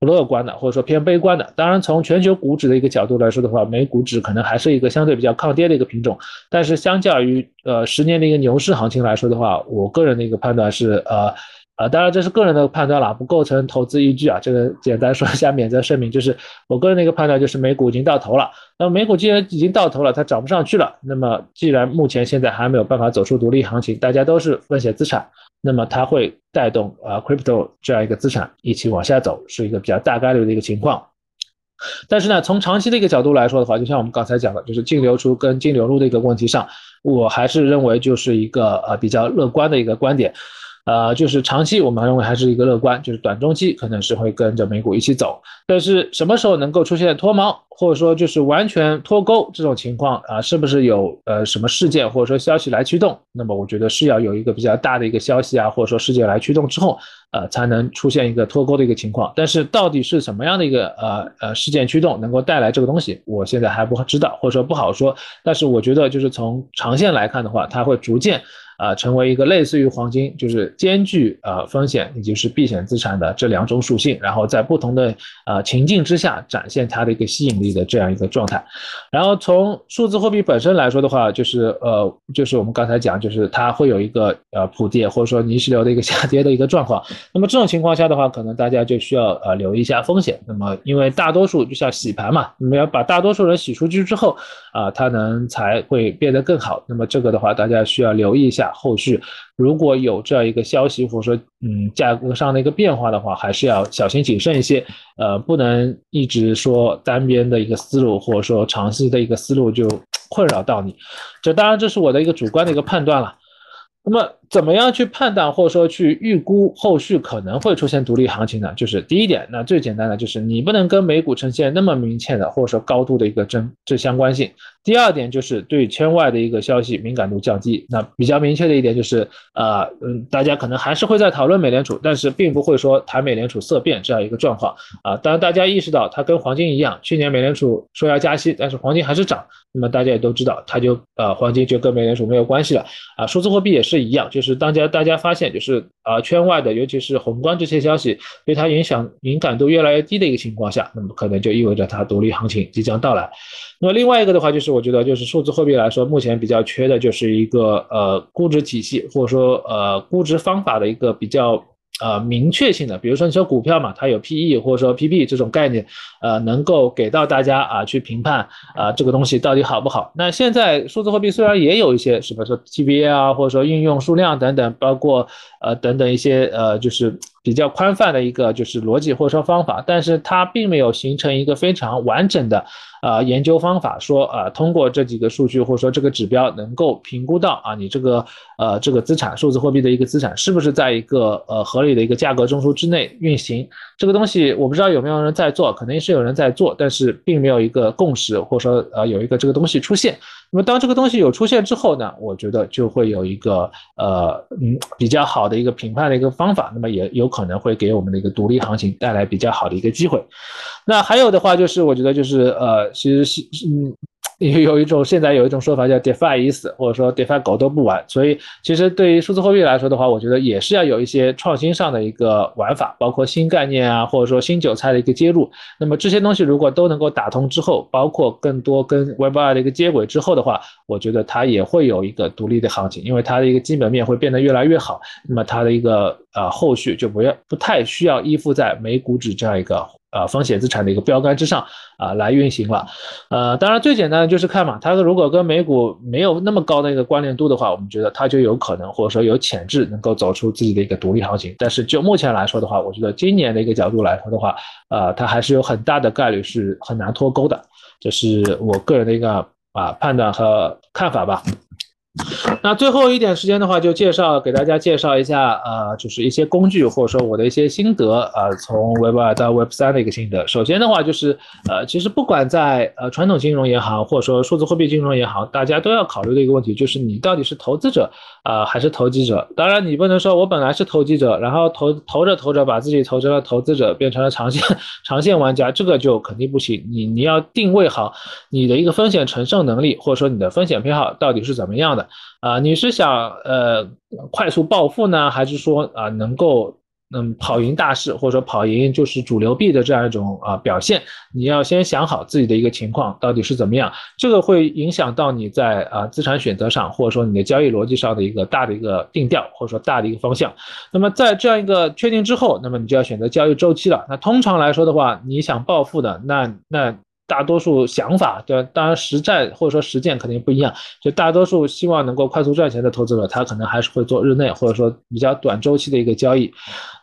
Speaker 1: 不乐观的，或者说偏悲观的。当然，从全球股指的一个角度来说的话，美股指可能还是一个相对比较抗跌的一个品种。但是，相较于呃十年的一个牛市行情来说的话，我个人的一个判断是，呃呃，当然这是个人的判断了，不构成投资依据啊。这个简单说一下，免责声明，就是我个人的一个判断就是美股已经到头了。那么美股既然已经到头了，它涨不上去了。那么既然目前现在还没有办法走出独立行情，大家都是风险资产。那么它会带动啊，crypto 这样一个资产一起往下走，是一个比较大概率的一个情况。但是呢，从长期的一个角度来说的话，就像我们刚才讲的，就是净流出跟净流入的一个问题上，我还是认为就是一个呃比较乐观的一个观点。呃，就是长期我们认为还是一个乐观，就是短中期可能是会跟着美股一起走，但是什么时候能够出现脱锚，或者说就是完全脱钩这种情况啊，是不是有呃什么事件或者说消息来驱动？那么我觉得是要有一个比较大的一个消息啊，或者说事件来驱动之后，呃，才能出现一个脱钩的一个情况。但是到底是什么样的一个呃呃事件驱动能够带来这个东西，我现在还不知道，或者说不好说。但是我觉得就是从长线来看的话，它会逐渐。啊，成为一个类似于黄金，就是兼具呃风险以及是避险资产的这两种属性，然后在不同的呃情境之下展现它的一个吸引力的这样一个状态。然后从数字货币本身来说的话，就是呃就是我们刚才讲，就是它会有一个呃普跌或者说泥石流的一个 下跌的一个状况。那么这种情况下的话，可能大家就需要呃留意一下风险。那么因为大多数就像洗盘嘛，你们要把大多数人洗出去之后啊，它能才会变得更好。那么这个的话，大家需要留意一下。后续如果有这样一个消息，或者说嗯价格上的一个变化的话，还是要小心谨慎一些，呃，不能一直说单边的一个思路，或者说长期的一个思路就困扰到你。这当然这是我的一个主观的一个判断了。那么怎么样去判断或者说去预估后续可能会出现独立行情呢？就是第一点，那最简单的就是你不能跟美股呈现那么明确的或者说高度的一个正正相关性。第二点就是对圈外的一个消息敏感度降低。那比较明确的一点就是，呃，嗯，大家可能还是会在讨论美联储，但是并不会说谈美联储色变这样一个状况啊。当然大家意识到它跟黄金一样，去年美联储说要加息，但是黄金还是涨。那么大家也都知道，它就呃黄金就跟美联储没有关系了啊。数字货币也是一样，就是大家大家发现就是啊圈外的，尤其是宏观这些消息对它影响敏感度越来越低的一个情况下，那么可能就意味着它独立行情即将到来。那么另外一个的话，就是我觉得就是数字货币来说，目前比较缺的就是一个呃估值体系或者说呃估值方法的一个比较。呃，明确性的，比如说你说股票嘛，它有 PE 或者说 PB 这种概念，呃，能够给到大家啊去评判啊这个东西到底好不好。那现在数字货币虽然也有一些什么说 TBA 啊，或者说应用数量等等，包括呃等等一些呃就是比较宽泛的一个就是逻辑或者说方法，但是它并没有形成一个非常完整的。啊，研究方法说啊，通过这几个数据或者说这个指标，能够评估到啊，你这个呃这个资产数字货币的一个资产是不是在一个呃合理的一个价格中枢之内运行？这个东西我不知道有没有人在做，肯定是有人在做，但是并没有一个共识，或者说呃有一个这个东西出现。那么当这个东西有出现之后呢，我觉得就会有一个呃嗯比较好的一个评判的一个方法，那么也有可能会给我们的一个独立行情带来比较好的一个机会。那还有的话就是我觉得就是呃其实是嗯。有有一种现在有一种说法叫 DeFi 已死，或者说 DeFi 狗都不玩。所以其实对于数字货币来说的话，我觉得也是要有一些创新上的一个玩法，包括新概念啊，或者说新韭菜的一个接入。那么这些东西如果都能够打通之后，包括更多跟 Web2 的一个接轨之后的话，我觉得它也会有一个独立的行情，因为它的一个基本面会变得越来越好。那么它的一个呃后续就不要不太需要依附在美股指这样一个。呃，风险资产的一个标杆之上啊，来运行了。呃，当然最简单的就是看嘛，它如果跟美股没有那么高的一个关联度的话，我们觉得它就有可能或者说有潜质能够走出自己的一个独立行情。但是就目前来说的话，我觉得今年的一个角度来说的话，呃，它还是有很大的概率是很难脱钩的，这是我个人的一个啊判断和看法吧。那最后一点时间的话，就介绍给大家介绍一下，呃，就是一些工具或者说我的一些心得，呃，从 Web 二到 Web 三的一个心得。首先的话就是，呃，其实不管在呃传统金融也好，或者说数字货币金融也好，大家都要考虑的一个问题就是，你到底是投资者啊还是投机者？当然，你不能说我本来是投机者，然后投投着投着把自己投成了投资者，变成了长线 长线玩家，这个就肯定不行。你你要定位好你的一个风险承受能力，或者说你的风险偏好到底是怎么样的。啊，你是想呃快速暴富呢，还是说啊能够嗯跑赢大势，或者说跑赢就是主流币的这样一种啊表现？你要先想好自己的一个情况到底是怎么样，这个会影响到你在啊资产选择上，或者说你的交易逻辑上的一个大的一个定调，或者说大的一个方向。那么在这样一个确定之后，那么你就要选择交易周期了。那通常来说的话，你想暴富的，那那。大多数想法，对，当然实战或者说实践肯定不一样。就大多数希望能够快速赚钱的投资者，他可能还是会做日内或者说比较短周期的一个交易。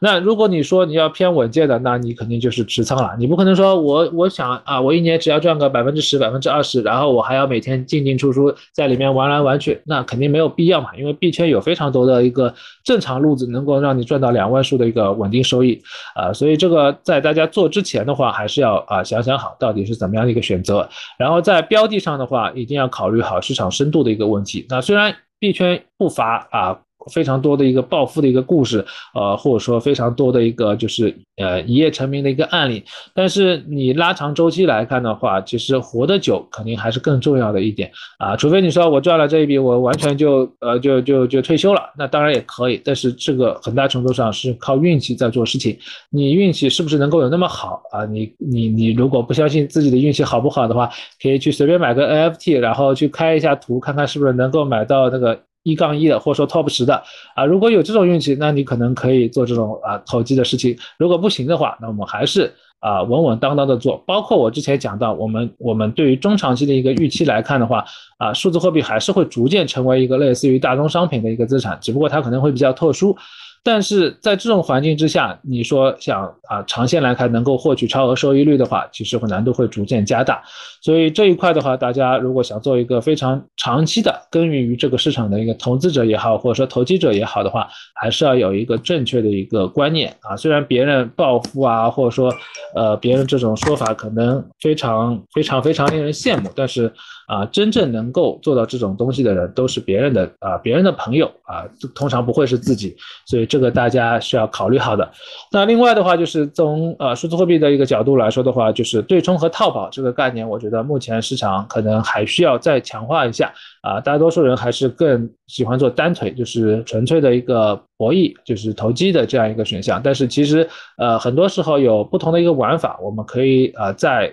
Speaker 1: 那如果你说你要偏稳健的，那你肯定就是持仓了。你不可能说我我想啊，我一年只要赚个百分之十、百分之二十，然后我还要每天进进出出在里面玩来玩去，那肯定没有必要嘛。因为币圈有非常多的一个正常路子，能够让你赚到两万数的一个稳定收益啊。所以这个在大家做之前的话，还是要啊想想好到底是怎么。样的一个选择，然后在标的上的话，一定要考虑好市场深度的一个问题。那虽然币圈不乏啊。非常多的一个暴富的一个故事，呃，或者说非常多的一个就是呃一夜成名的一个案例。但是你拉长周期来看的话，其实活得久肯定还是更重要的一点啊。除非你说我赚了这一笔，我完全就呃就就就退休了，那当然也可以。但是这个很大程度上是靠运气在做事情。你运气是不是能够有那么好啊？你你你如果不相信自己的运气好不好的话，可以去随便买个 NFT，然后去开一下图，看看是不是能够买到那个。一杠一的，或者说 top 十的啊，如果有这种运气，那你可能可以做这种啊投机的事情。如果不行的话，那我们还是啊稳稳当当的做。包括我之前讲到，我们我们对于中长期的一个预期来看的话，啊，数字货币还是会逐渐成为一个类似于大宗商品的一个资产，只不过它可能会比较特殊。但是在这种环境之下，你说想啊长线来看能够获取超额收益率的话，其实会难度会逐渐加大。所以这一块的话，大家如果想做一个非常长期的耕耘于这个市场的一个投资者也好，或者说投机者也好的话，还是要有一个正确的一个观念啊。虽然别人暴富啊，或者说呃别人这种说法可能非常非常非常令人羡慕，但是。啊，真正能够做到这种东西的人，都是别人的啊，别人的朋友啊，通常不会是自己，所以这个大家需要考虑好的。那另外的话，就是从呃数字货币的一个角度来说的话，就是对冲和套保这个概念，我觉得目前市场可能还需要再强化一下啊。大多数人还是更喜欢做单腿，就是纯粹的一个博弈，就是投机的这样一个选项。但是其实呃很多时候有不同的一个玩法，我们可以呃在。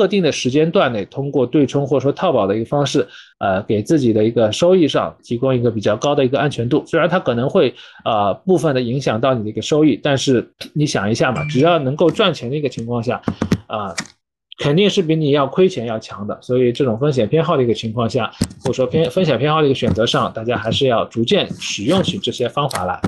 Speaker 1: 特定的时间段内，通过对冲或者说套保的一个方式，呃，给自己的一个收益上提供一个比较高的一个安全度。虽然它可能会呃部分的影响到你的一个收益，但是你想一下嘛，只要能够赚钱的一个情况下，啊。肯定是比你要亏钱要强的，所以这种风险偏好的一个情况下，或者说偏风险偏好的一个选择上，大家还是要逐渐使用起这些方法来。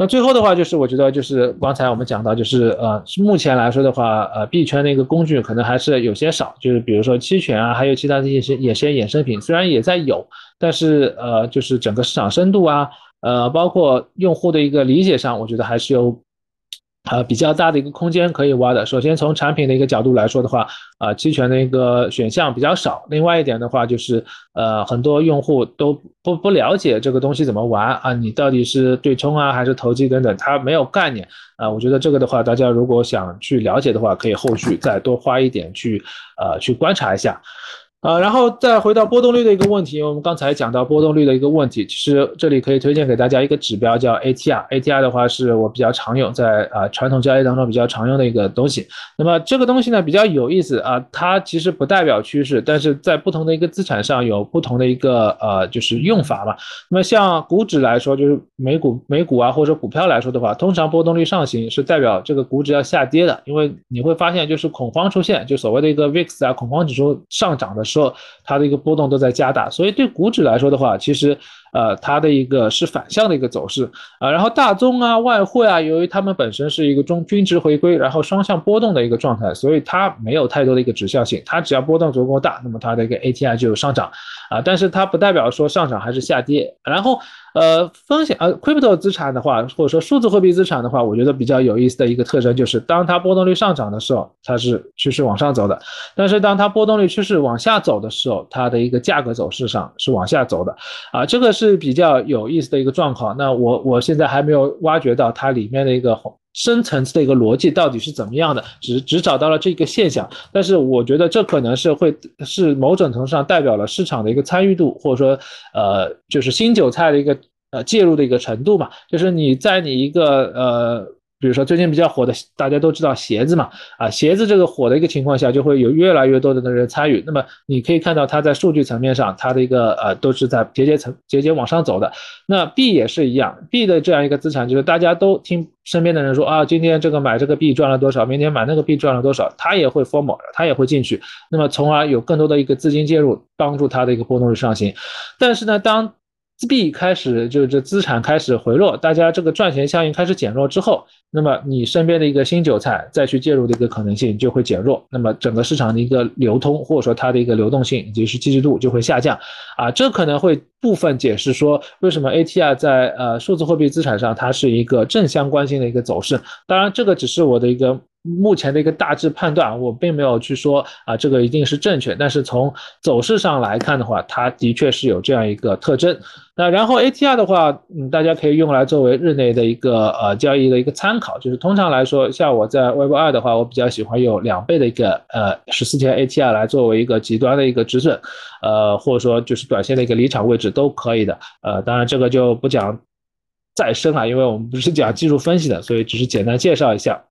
Speaker 1: 那最后的话，就是我觉得就是刚才我们讲到，就是呃，目前来说的话，呃，币圈的一个工具可能还是有些少，就是比如说期权啊，还有其他的一些一些衍生品，虽然也在有，但是呃，就是整个市场深度啊，呃，包括用户的一个理解上，我觉得还是有。呃，比较大的一个空间可以挖的。首先从产品的一个角度来说的话，啊，期权的一个选项比较少。另外一点的话，就是呃，很多用户都不不了解这个东西怎么玩啊，你到底是对冲啊，还是投机等等，他没有概念啊。我觉得这个的话，大家如果想去了解的话，可以后续再多花一点去呃去观察一下。啊，然后再回到波动率的一个问题，我们刚才讲到波动率的一个问题，其实这里可以推荐给大家一个指标叫 ATR。ATR 的话是我比较常用，在啊传统交易当中比较常用的一个东西。那么这个东西呢比较有意思啊，它其实不代表趋势，但是在不同的一个资产上有不同的一个呃就是用法嘛。那么像股指来说，就是美股美股啊或者股票来说的话，通常波动率上行是代表这个股指要下跌的，因为你会发现就是恐慌出现，就所谓的一个 VIX 啊恐慌指数上涨的。说它的一个波动都在加大，所以对股指来说的话，其实呃它的一个是反向的一个走势啊。然后大宗啊、外汇啊，由于它们本身是一个中均值回归，然后双向波动的一个状态，所以它没有太多的一个指向性。它只要波动足够大，那么它的一个 ATI 就有上涨啊。但是它不代表说上涨还是下跌。然后。呃，风险呃，crypto 资产的话，或者说数字货币资产的话，我觉得比较有意思的一个特征就是，当它波动率上涨的时候，它是趋势往上走的；但是当它波动率趋势往下走的时候，它的一个价格走势上是往下走的。啊，这个是比较有意思的一个状况。那我我现在还没有挖掘到它里面的一个。深层次的一个逻辑到底是怎么样的？只只找到了这个现象，但是我觉得这可能是会是某种程度上代表了市场的一个参与度，或者说呃就是新韭菜的一个呃介入的一个程度嘛，就是你在你一个呃。比如说最近比较火的，大家都知道鞋子嘛，啊，鞋子这个火的一个情况下，就会有越来越多的人参与。那么你可以看到它在数据层面上，它的一个呃都是在节节层节节往上走的。那币也是一样币的这样一个资产，就是大家都听身边的人说啊，今天这个买这个币赚了多少，明天买那个币赚了多少，它也会 form，它也会进去，那么从而有更多的一个资金介入，帮助它的一个波动率上行。但是呢，当币开始就是这资产开始回落，大家这个赚钱效应开始减弱之后，那么你身边的一个新韭菜再去介入的一个可能性就会减弱，那么整个市场的一个流通或者说它的一个流动性以及是机制度就会下降，啊，这可能会部分解释说为什么 ATR 在呃数字货币资产上它是一个正相关性的一个走势。当然，这个只是我的一个。目前的一个大致判断，我并没有去说啊，这个一定是正确。但是从走势上来看的话，它的确是有这样一个特征。那然后 ATR 的话，嗯，大家可以用来作为日内的一个呃交易的一个参考。就是通常来说，像我在 Web 二的话，我比较喜欢用两倍的一个呃十四天 ATR 来作为一个极端的一个止损，呃，或者说就是短线的一个离场位置都可以的。呃，当然这个就不讲再深了，因为我们不是讲技术分析的，所以只是简单介绍一下。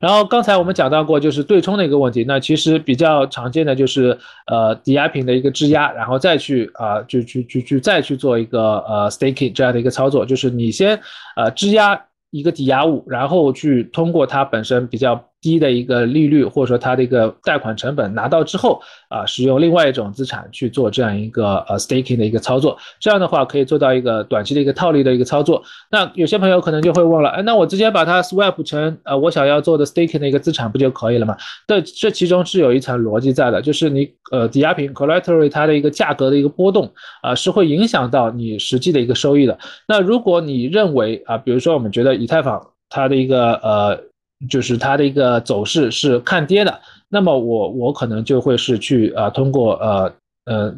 Speaker 1: 然后刚才我们讲到过，就是对冲的一个问题。那其实比较常见的就是呃抵押品的一个质押，然后再去啊就去去去再去做一个呃 staking 这样的一个操作，就是你先呃质押一个抵押物，然后去通过它本身比较。低的一个利率，或者说它的一个贷款成本拿到之后啊，使用另外一种资产去做这样一个呃 staking 的一个操作，这样的话可以做到一个短期的一个套利的一个操作。那有些朋友可能就会问了，哎，那我直接把它 swap 成呃我想要做的 staking 的一个资产不就可以了吗？这这其中是有一层逻辑在的，就是你呃抵押品 collateral 它的一个价格的一个波动啊，是会影响到你实际的一个收益的。那如果你认为啊，比如说我们觉得以太坊它的一个呃。就是它的一个走势是看跌的，那么我我可能就会是去啊通过呃呃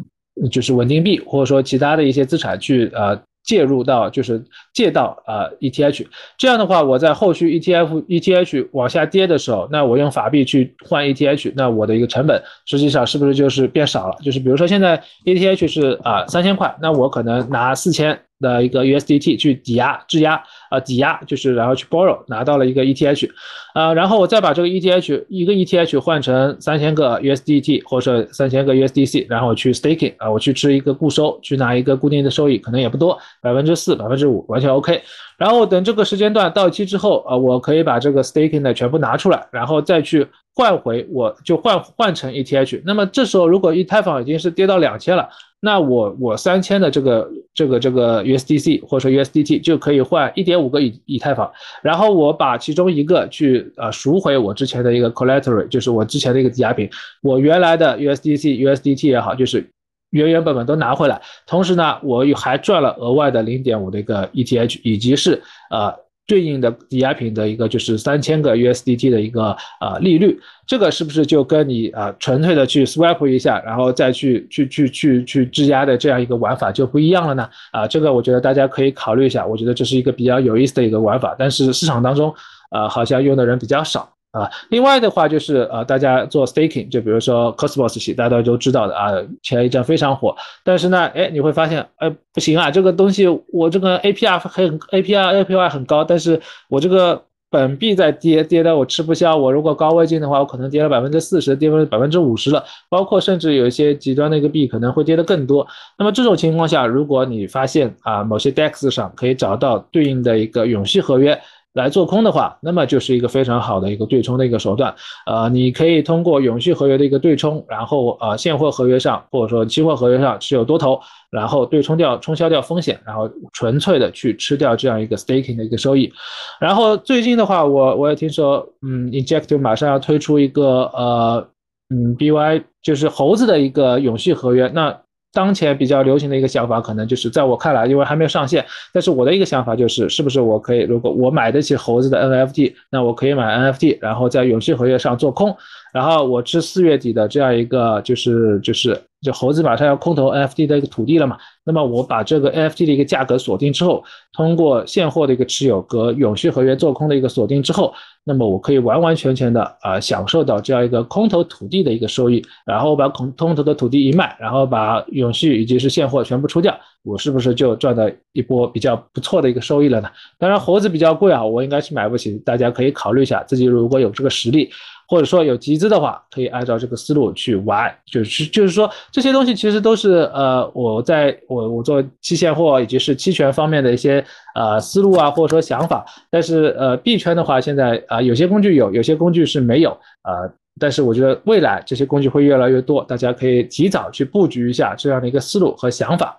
Speaker 1: 就是稳定币或者说其他的一些资产去呃介入到就是借到啊 ETH，这样的话我在后续 ETF ETH 往下跌的时候，那我用法币去换 ETH，那我的一个成本实际上是不是就是变少了？就是比如说现在 ETH 是啊三千块，那我可能拿四千。的一个 USDT 去抵押质押啊，抵押就是然后去 borrow 拿到了一个 ETH，啊，然后我再把这个 ETH 一个 ETH 换成三千个 USDT 或者三千个 USDC，然后我去 staking 啊，我去吃一个固收，去拿一个固定的收益，可能也不多，百分之四、百分之五完全 OK。然后等这个时间段到期之后啊，我可以把这个 staking 的全部拿出来，然后再去换回，我就换换成 ETH。那么这时候如果以太坊已经是跌到两千了。那我我三千的这个这个这个 USDC 或者说 USDT 就可以换一点五个以以太坊，然后我把其中一个去呃赎回我之前的一个 collateral，就是我之前的一个抵押品，我原来的 USDC USDT 也好，就是原原本本都拿回来，同时呢，我还赚了额外的零点五的一个 ETH，以及是呃。对应的抵押品的一个就是三千个 USDT 的一个呃利率，这个是不是就跟你啊纯粹的去 swap 一下，然后再去去去去去质押的这样一个玩法就不一样了呢？啊，这个我觉得大家可以考虑一下，我觉得这是一个比较有意思的一个玩法，但是市场当中呃好像用的人比较少。啊，另外的话就是呃，大家做 staking，就比如说 Cosmos 系，大家都知道的啊，前一阵非常火。但是呢，哎，你会发现，哎，不行啊，这个东西我这个 APR 很 APR APY 很高，但是我这个本币在跌，跌的我吃不消。我如果高位进的话，我可能跌了百分之四十，跌了百分之五十了。包括甚至有一些极端的一个币可能会跌的更多。那么这种情况下，如果你发现啊，某些 DEX 上可以找到对应的一个永续合约。来做空的话，那么就是一个非常好的一个对冲的一个手段。呃，你可以通过永续合约的一个对冲，然后呃现货合约上或者说期货合约上持有多头，然后对冲掉冲销掉风险，然后纯粹的去吃掉这样一个 staking 的一个收益。然后最近的话，我我也听说，嗯，Inject 马上要推出一个呃嗯 BY 就是猴子的一个永续合约，那。当前比较流行的一个想法，可能就是在我看来，因为还没有上线，但是我的一个想法就是，是不是我可以，如果我买得起猴子的 NFT，那我可以买 NFT，然后在永续合约上做空。然后我至四月底的这样一个就是就是就猴子马上要空投 NFT 的一个土地了嘛，那么我把这个 NFT 的一个价格锁定之后，通过现货的一个持有和永续合约做空的一个锁定之后，那么我可以完完全全的啊享受到这样一个空投土地的一个收益，然后把空空投的土地一卖，然后把永续以及是现货全部出掉，我是不是就赚到一波比较不错的一个收益了呢？当然猴子比较贵啊，我应该是买不起，大家可以考虑一下自己如果有这个实力。或者说有集资的话，可以按照这个思路去玩，就是就是说这些东西其实都是呃我在我我做期现货以及是期权方面的一些呃思路啊，或者说想法。但是呃币圈的话，现在啊有些工具有，有些工具是没有啊。但是我觉得未来这些工具会越来越多，大家可以提早去布局一下这样的一个思路和想法。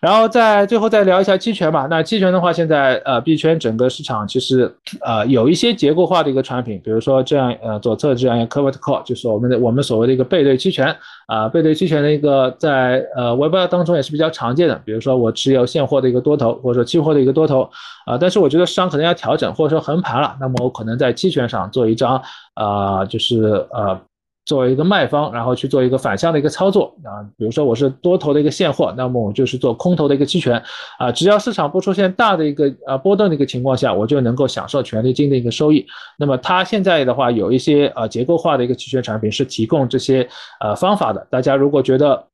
Speaker 1: 然后在最后再聊一下期权吧。那期权的话，现在呃币圈整个市场其实呃有一些结构化的一个产品，比如说这样呃左侧这样一个 covered call，就是我们的我们所谓的一个背对期权啊，背对期权的一个在呃 Web 当中也是比较常见的。比如说我持有现货的一个多头，或者说期货的一个多头啊，但是我觉得市场可能要调整，或者说横盘了，那么我可能在期权上做一张啊，就是呃。作为一个卖方，然后去做一个反向的一个操作啊，比如说我是多头的一个现货，那么我就是做空头的一个期权啊，只要市场不出现大的一个啊波动的一个情况下，我就能够享受权利金的一个收益。那么它现在的话有一些呃结构化的一个期权产品是提供这些呃方法的，大家如果觉得。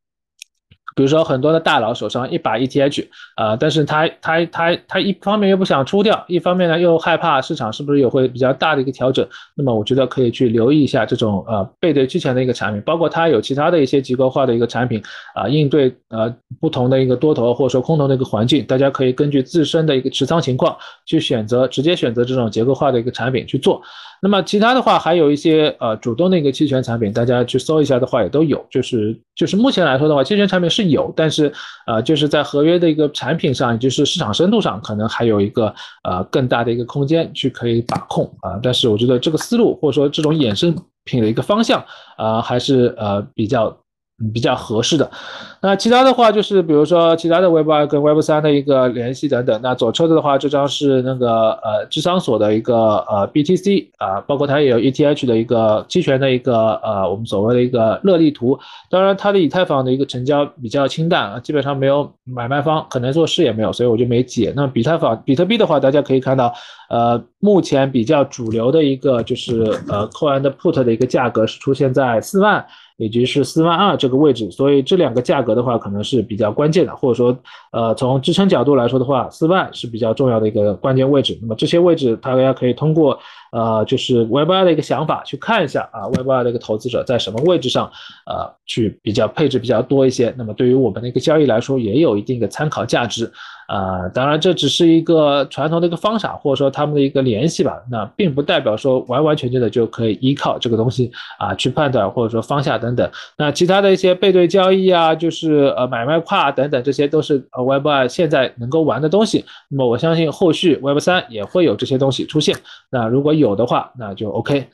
Speaker 1: 比如说很多的大佬手上一把 ETH，啊，但是他他他他一方面又不想出掉，一方面呢又害怕市场是不是也会比较大的一个调整，那么我觉得可以去留意一下这种呃背对期权的一个产品，包括它有其他的一些结构化的一个产品啊，应对呃不同的一个多头或者说空头的一个环境，大家可以根据自身的一个持仓情况去选择直接选择这种结构化的一个产品去做。那么其他的话还有一些呃主动的一个期权产品，大家去搜一下的话也都有。就是就是目前来说的话，期权产品是有，但是呃就是在合约的一个产品上，也就是市场深度上，可能还有一个呃更大的一个空间去可以把控啊。但是我觉得这个思路或者说这种衍生品的一个方向啊，还是呃比较。比较合适的，那其他的话就是比如说其他的 Web 二跟 Web 三的一个联系等等。那左侧的话，这张是那个呃智商所的一个呃 BTC 啊，包括它也有 ETH 的一个期权的一个呃我们所谓的一个热力图。当然它的以太坊的一个成交比较清淡啊，基本上没有买卖方，可能做事也没有，所以我就没解。那比特坊、比特币的话，大家可以看到，呃，目前比较主流的一个就是呃 Call and Put 的一个价格是出现在四万。以及是四万二这个位置，所以这两个价格的话，可能是比较关键的，或者说，呃，从支撑角度来说的话，四万是比较重要的一个关键位置。那么这些位置，大家可以通过，呃，就是 Web 二的一个想法去看一下啊，Web 二的一个投资者在什么位置上，呃，去比较配置比较多一些。那么对于我们的一个交易来说，也有一定的参考价值。啊，当然这只是一个传统的一个方法，或者说他们的一个联系吧，那并不代表说完完全全的就可以依靠这个东西啊去判断，或者说方向等等。那其他的一些背对交易啊，就是呃买卖跨等等，这些都是呃 Web 二现在能够玩的东西。那么我相信后续 Web 三也会有这些东西出现。那如果有的话，那就 OK。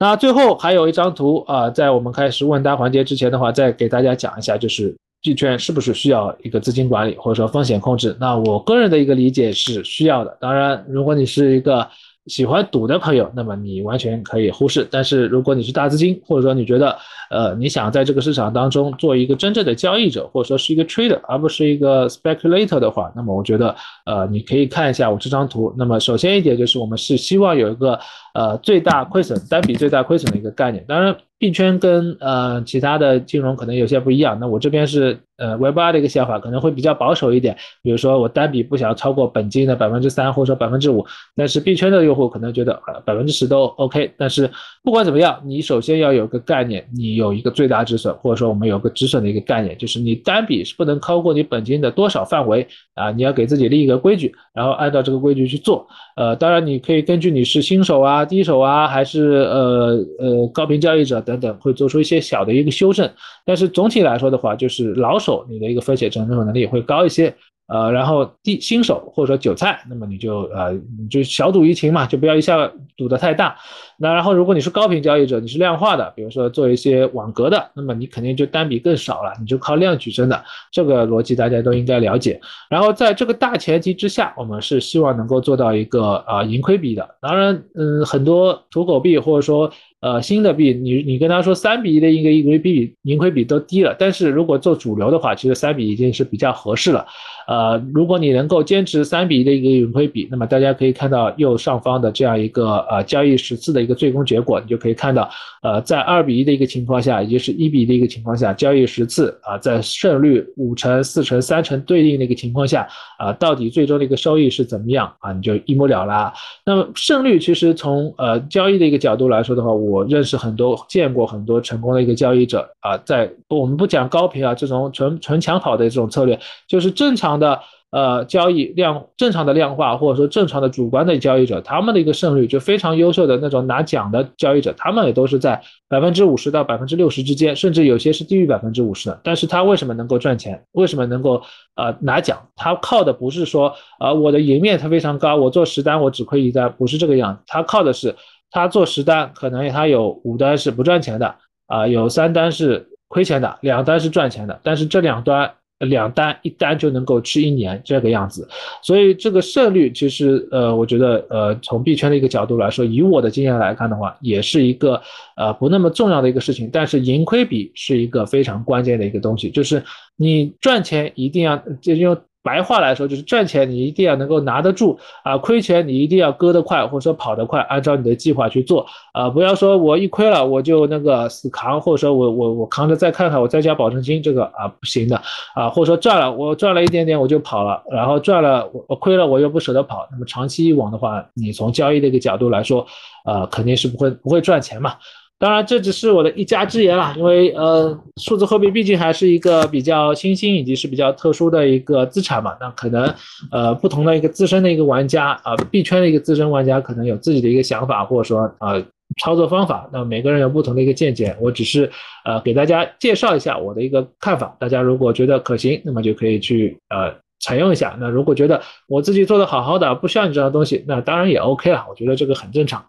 Speaker 1: 那最后还有一张图啊，在我们开始问答环节之前的话，再给大家讲一下，就是。币圈是不是需要一个资金管理或者说风险控制？那我个人的一个理解是需要的。当然，如果你是一个喜欢赌的朋友，那么你完全可以忽视。但是如果你是大资金，或者说你觉得呃你想在这个市场当中做一个真正的交易者，或者说是一个 trader 而不是一个 speculator 的话，那么我觉得呃你可以看一下我这张图。那么首先一点就是我们是希望有一个呃最大亏损单笔最大亏损的一个概念。当然。币圈跟呃其他的金融可能有些不一样，那我这边是呃 Web 二的一个想法，可能会比较保守一点。比如说我单笔不想超过本金的百分之三或者说百分之五，但是币圈的用户可能觉得呃百分之十都 OK。但是不管怎么样，你首先要有个概念，你有一个最大止损，或者说我们有个止损的一个概念，就是你单笔是不能超过你本金的多少范围啊？你要给自己立一个规矩，然后按照这个规矩去做。呃，当然你可以根据你是新手啊、低手啊，还是呃呃高频交易者等等等，会做出一些小的一个修正。但是总体来说的话，就是老手你的一个风险承受能力会高一些。呃，然后第新手或者说韭菜，那么你就呃你就小赌怡情嘛，就不要一下赌的太大。那然后如果你是高频交易者，你是量化的，比如说做一些网格的，那么你肯定就单笔更少了，你就靠量取胜的，这个逻辑大家都应该了解。然后在这个大前提之下，我们是希望能够做到一个啊盈亏比的。当然，嗯，很多土狗币或者说。呃，新的币，你你跟他说三比一的一个盈亏比，盈亏比都低了。但是如果做主流的话，其实三比一已经是比较合适了。呃，如果你能够坚持三比一的一个盈亏比，那么大家可以看到右上方的这样一个呃交易十次的一个最终结果，你就可以看到，呃，在二比一的一个情况下，也就是一比一的一个情况下，交易十次啊，在胜率五成、四成、三成对应的一个情况下，啊，到底最终的一个收益是怎么样啊？你就一目了然。那么胜率其实从呃交易的一个角度来说的话，我。认识很多，见过很多成功的一个交易者啊，在我们不讲高频啊，这种纯纯抢跑的这种策略，就是正常的呃交易量，正常的量化或者说正常的主观的交易者，他们的一个胜率就非常优秀的那种拿奖的交易者，他们也都是在百分之五十到百分之六十之间，甚至有些是低于百分之五十的。但是他为什么能够赚钱？为什么能够呃拿奖？他靠的不是说啊我的赢面它非常高，我做十单我只亏一单，不是这个样子，他靠的是。他做十单，可能他有五单是不赚钱的啊，有三单是亏钱的，两单是赚钱的。但是这两单两单一单就能够吃一年这个样子，所以这个胜率其实呃，我觉得呃，从币圈的一个角度来说，以我的经验来看的话，也是一个呃不那么重要的一个事情。但是盈亏比是一个非常关键的一个东西，就是你赚钱一定要就用。白话来说，就是赚钱你一定要能够拿得住啊，亏钱你一定要割得快，或者说跑得快，按照你的计划去做啊，不要说我一亏了我就那个死扛，或者说我我我扛着再看看，我再交保证金，这个啊不行的啊，或者说赚了我赚了一点点我就跑了，然后赚了我我亏了我又不舍得跑，那么长期以往的话，你从交易的一个角度来说，呃肯定是不会不会赚钱嘛。当然这只是我的一家之言啦，因为呃，数字货币毕竟还是一个比较新兴以及是比较特殊的一个资产嘛，那可能呃不同的一个资深的一个玩家啊，币圈的一个资深玩家可能有自己的一个想法或者说啊操作方法，那每个人有不同的一个见解，我只是呃给大家介绍一下我的一个看法，大家如果觉得可行，那么就可以去呃。采用一下，那如果觉得我自己做的好好的，不需要你这样的东西，那当然也 OK 了。我觉得这个很正常。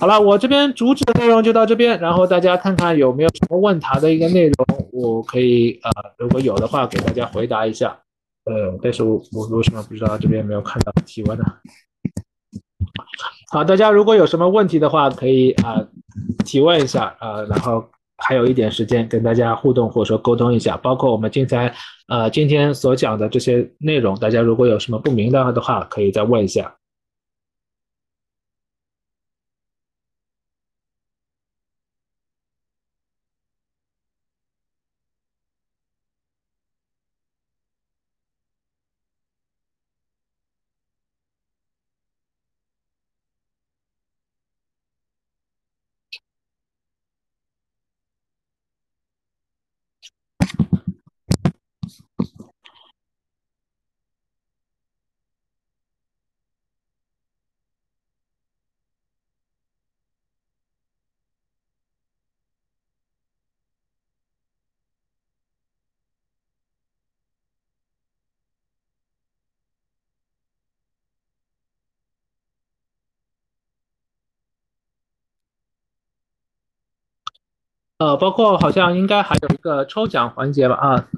Speaker 1: 好了，我这边主旨的内容就到这边，然后大家看看有没有什么问答的一个内容，我可以呃，如果有的话给大家回答一下。呃，但是我我为什么不知道这边没有看到提问呢？好，大家如果有什么问题的话，可以啊提问一下啊，然后。还有一点时间跟大家互动或者说沟通一下，包括我们今天呃今天所讲的这些内容，大家如果有什么不明白的话，可以再问一下。呃，包括好像应该还有一个抽奖环节吧？啊。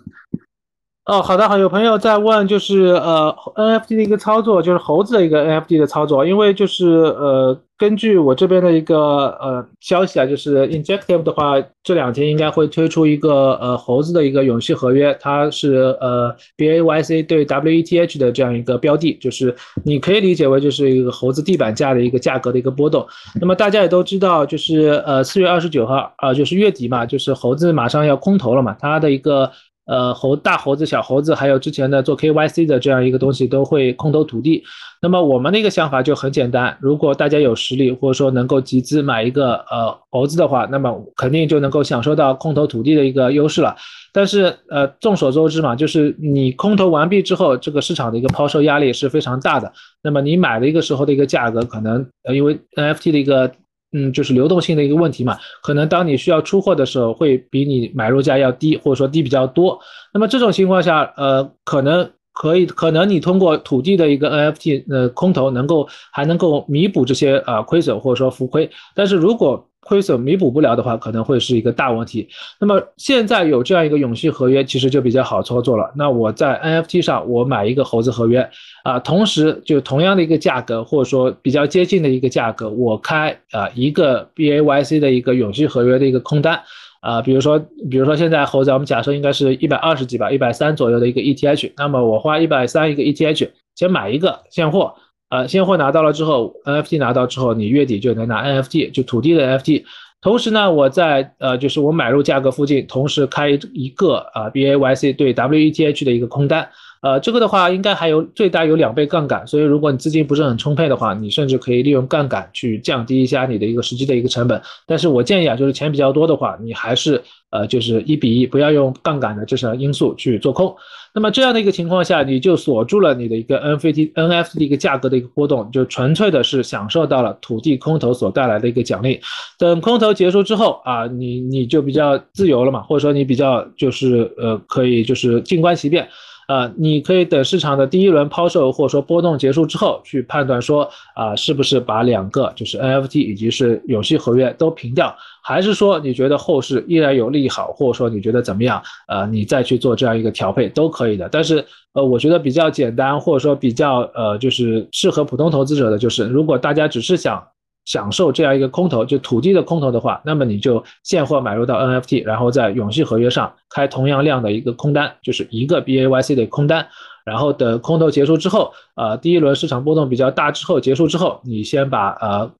Speaker 1: 哦，好的，好，有朋友在问，就是呃，NFT 的一个操作，就是猴子的一个 NFT 的操作，因为就是呃，根据我这边的一个呃消息啊，就是 Injective 的话，这两天应该会推出一个呃猴子的一个永续合约，它是呃 BAYC 对 WETH 的这样一个标的，就是你可以理解为就是一个猴子地板价的一个价格的一个波动。那么大家也都知道，就是呃四月二十九号啊，就是月底嘛，就是猴子马上要空投了嘛，它的一个。呃，猴大猴子、小猴子，还有之前的做 KYC 的这样一个东西，都会空投土地。那么我们的一个想法就很简单，如果大家有实力，或者说能够集资买一个呃猴子的话，那么肯定就能够享受到空投土地的一个优势了。但是呃，众所周知嘛，就是你空投完毕之后，这个市场的一个抛售压力是非常大的。那么你买的一个时候的一个价格，可能呃因为 NFT 的一个。嗯，就是流动性的一个问题嘛，可能当你需要出货的时候，会比你买入价要低，或者说低比较多。那么这种情况下，呃，可能可以，可能你通过土地的一个 NFT 呃空投，能够还能够弥补这些呃亏损或者说浮亏。但是如果亏损弥补不了的话，可能会是一个大问题。那么现在有这样一个永续合约，其实就比较好操作了。那我在 NFT 上，我买一个猴子合约啊，同时就同样的一个价格，或者说比较接近的一个价格，我开啊一个 BAYC 的一个永续合约的一个空单啊，比如说，比如说现在猴子，我们假设应该是一百二十几吧，一百三左右的一个 ETH，那么我花一百三一个 ETH，先买一个现货。呃，现货拿到了之后，NFT 拿到之后，你月底就能拿 NFT，就土地的 NFT。同时呢，我在呃，就是我买入价格附近，同时开一个啊 BAYC 对 WETH 的一个空单。呃，这个的话应该还有最大有两倍杠杆，所以如果你资金不是很充沛的话，你甚至可以利用杠杆去降低一下你的一个实际的一个成本。但是我建议啊，就是钱比较多的话，你还是呃，就是一比一，不要用杠杆的这些因素去做空。那么这样的一个情况下，你就锁住了你的一个 NFT NFT 的一个价格的一个波动，就纯粹的是享受到了土地空投所带来的一个奖励。等空投结束之后啊，你你就比较自由了嘛，或者说你比较就是呃可以就是静观其变。呃，你可以等市场的第一轮抛售或者说波动结束之后，去判断说啊，是不是把两个就是 NFT 以及是永续合约都平掉，还是说你觉得后市依然有利好，或者说你觉得怎么样？呃，你再去做这样一个调配都可以的。但是呃，我觉得比较简单，或者说比较呃，就是适合普通投资者的，就是如果大家只是想。享受这样一个空投，就土地的空投的话，那么你就现货买入到 NFT，然后在永续合约上开同样量的一个空单，就是一个 BAYC 的空单，然后等空投结束之后，呃，第一轮市场波动比较大之后结束之后，你先把呃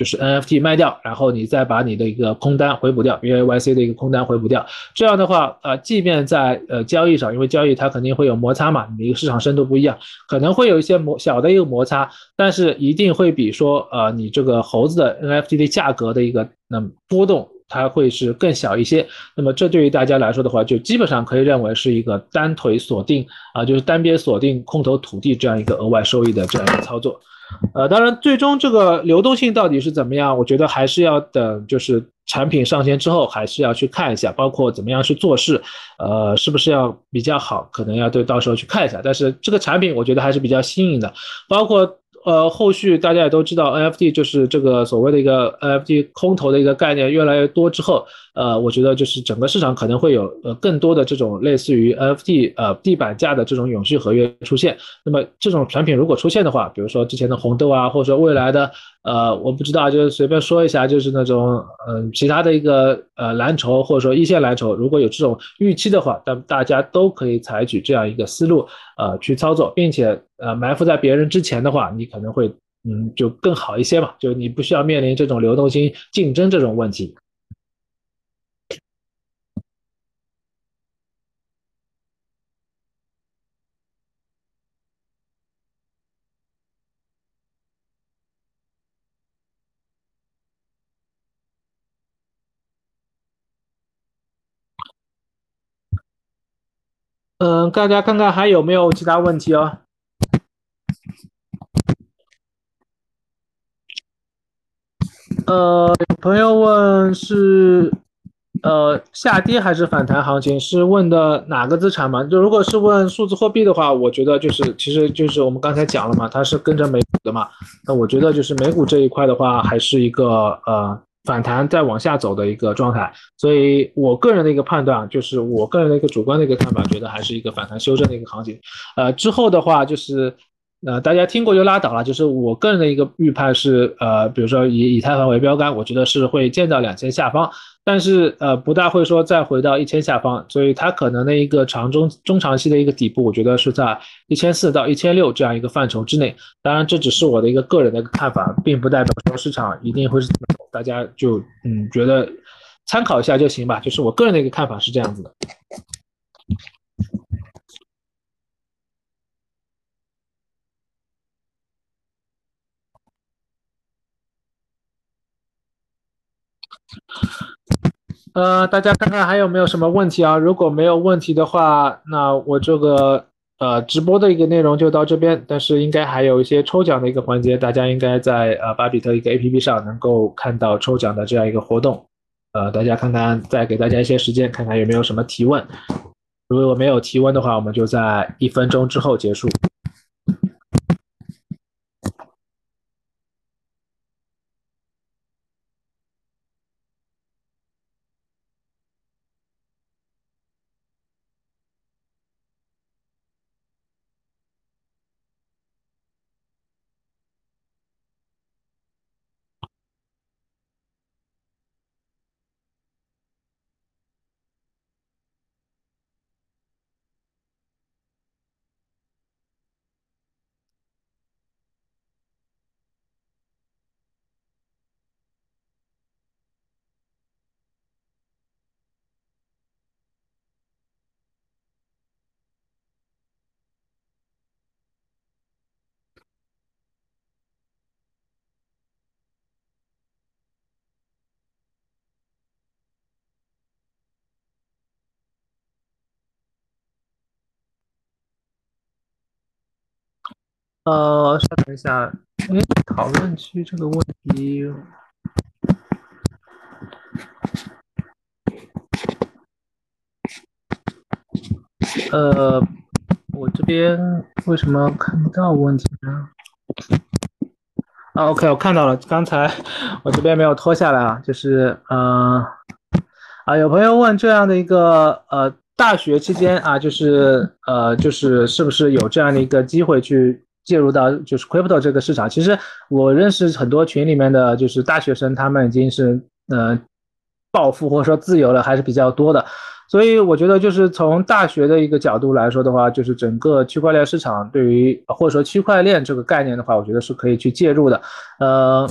Speaker 1: 就是 NFT 卖掉，然后你再把你的一个空单回补掉，BAYC 的一个空单回补掉。这样的话，呃，即便在呃交易上，因为交易它肯定会有摩擦嘛，你一个市场深度不一样，可能会有一些摩小的一个摩擦，但是一定会比说呃你这个猴子的 NFT 的价格的一个那波动。它会是更小一些，那么这对于大家来说的话，就基本上可以认为是一个单腿锁定啊，就是单边锁定空头土地这样一个额外收益的这样一个操作。呃，当然最终这个流动性到底是怎么样，我觉得还是要等就是产品上线之后，还是要去看一下，包括怎么样去做事，呃，是不是要比较好，可能要对到时候去看一下。但是这个产品我觉得还是比较新颖的，包括。呃，后续大家也都知道，NFT 就是这个所谓的一个 NFT 空投的一个概念越来越多之后，呃，我觉得就是整个市场可能会有呃更多的这种类似于 NFT 呃地板价的这种永续合约出现。那么这种产品如果出现的话，比如说之前的红豆啊，或者说未来的呃，我不知道，就是随便说一下，就是那种嗯其他的一个呃蓝筹或者说一线蓝筹，如果有这种预期的话，那大家都可以采取这样一个思路呃去操作，并且。呃，埋伏在别人之前的话，你可能会，嗯，就更好一些嘛，就你不需要面临这种流动性竞争这种问题。嗯，大家看看还有没有其他问题哦。呃，朋友问是，呃，下跌还是反弹行情？是问的哪个资产吗？就如果是问数字货币的话，我觉得就是，其实就是我们刚才讲了嘛，它是跟着美股的嘛。那我觉得就是美股这一块的话，还是一个呃反弹再往下走的一个状态。所以我个人的一个判断，就是我个人的一个主观的一个看法，觉得还是一个反弹修正的一个行情。呃，之后的话就是。那大家听过就拉倒了。就是我个人的一个预判是，呃，比如说以以太坊为标杆，我觉得是会见到两千下方，但是呃，不大会说再回到一千下方，所以它可能的一个长中中长期的一个底部，我觉得是在一千四到一千六这样一个范畴之内。当然，这只是我的一个个人的一个看法，并不代表说市场一定会是，大家就嗯觉得参考一下就行吧。就是我个人的一个看法是这样子的。呃，大家看看还有没有什么问题啊？如果没有问题的话，那我这个呃直播的一个内容就到这边。但是应该还有一些抽奖的一个环节，大家应该在呃巴比特一个 APP 上能够看到抽奖的这样一个活动。呃，大家看看，再给大家一些时间，看看有没有什么提问。如果没有提问的话，我们就在一分钟之后结束。呃，稍等一下，哎，讨论区这个问题，呃，我这边为什么看不到问题呢？啊，OK，我看到了，刚才我这边没有拖下来啊，就是呃，啊，有朋友问这样的一个呃，大学期间啊，就是呃，就是是不是有这样的一个机会去。介入到就是 crypto 这个市场，其实我认识很多群里面的就是大学生，他们已经是呃暴富或者说自由了，还是比较多的。所以我觉得就是从大学的一个角度来说的话，就是整个区块链市场对于或者说区块链这个概念的话，我觉得是可以去介入的。呃，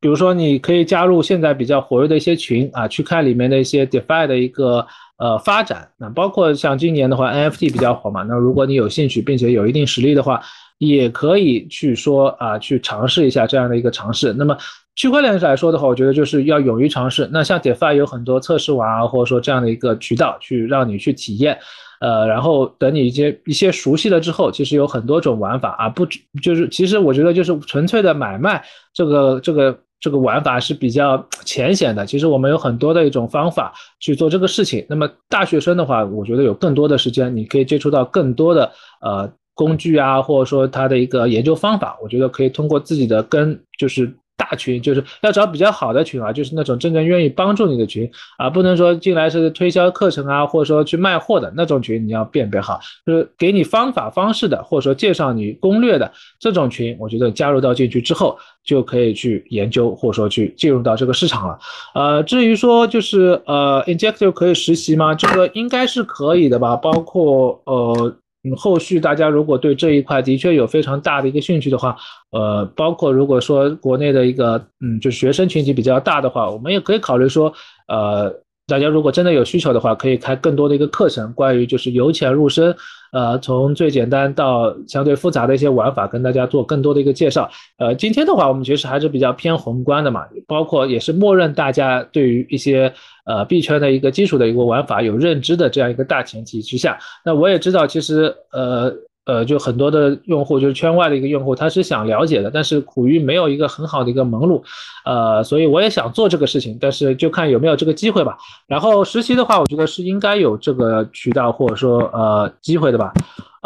Speaker 1: 比如说你可以加入现在比较活跃的一些群啊，去看里面的一些 DeFi 的一个呃发展。那包括像今年的话，NFT 比较火嘛，那如果你有兴趣并且有一定实力的话，也可以去说啊，去尝试一下这样的一个尝试。那么区块链来说的话，我觉得就是要勇于尝试。那像 DeFi 有很多测试网啊，或者说这样的一个渠道去让你去体验。呃，然后等你一些一些熟悉了之后，其实有很多种玩法啊，不就是其实我觉得就是纯粹的买卖这个这个这个玩法是比较浅显的。其实我们有很多的一种方法去做这个事情。那么大学生的话，我觉得有更多的时间，你可以接触到更多的呃工具啊，或者说它的一个研究方法。我觉得可以通过自己的跟就是。大群就是要找比较好的群啊，就是那种真正愿意帮助你的群啊，不能说进来是推销课程啊，或者说去卖货的那种群，你要辨别好，就是给你方法方式的，或者说介绍你攻略的这种群，我觉得加入到进去之后就可以去研究，或者说去进入到这个市场了。呃，至于说就是呃，Injective 可以实习吗？这个应该是可以的吧，包括呃。后续大家如果对这一块的确有非常大的一个兴趣的话，呃，包括如果说国内的一个嗯，就是学生群体比较大的话，我们也可以考虑说，呃，大家如果真的有需求的话，可以开更多的一个课程，关于就是由浅入深。呃，从最简单到相对复杂的一些玩法，跟大家做更多的一个介绍。呃，今天的话，我们其实还是比较偏宏观的嘛，包括也是默认大家对于一些呃币圈的一个基础的一个玩法有认知的这样一个大前提之下。那我也知道，其实呃。呃，就很多的用户，就是圈外的一个用户，他是想了解的，但是苦于没有一个很好的一个门路，呃，所以我也想做这个事情，但是就看有没有这个机会吧。然后实习的话，我觉得是应该有这个渠道或者说呃机会的吧。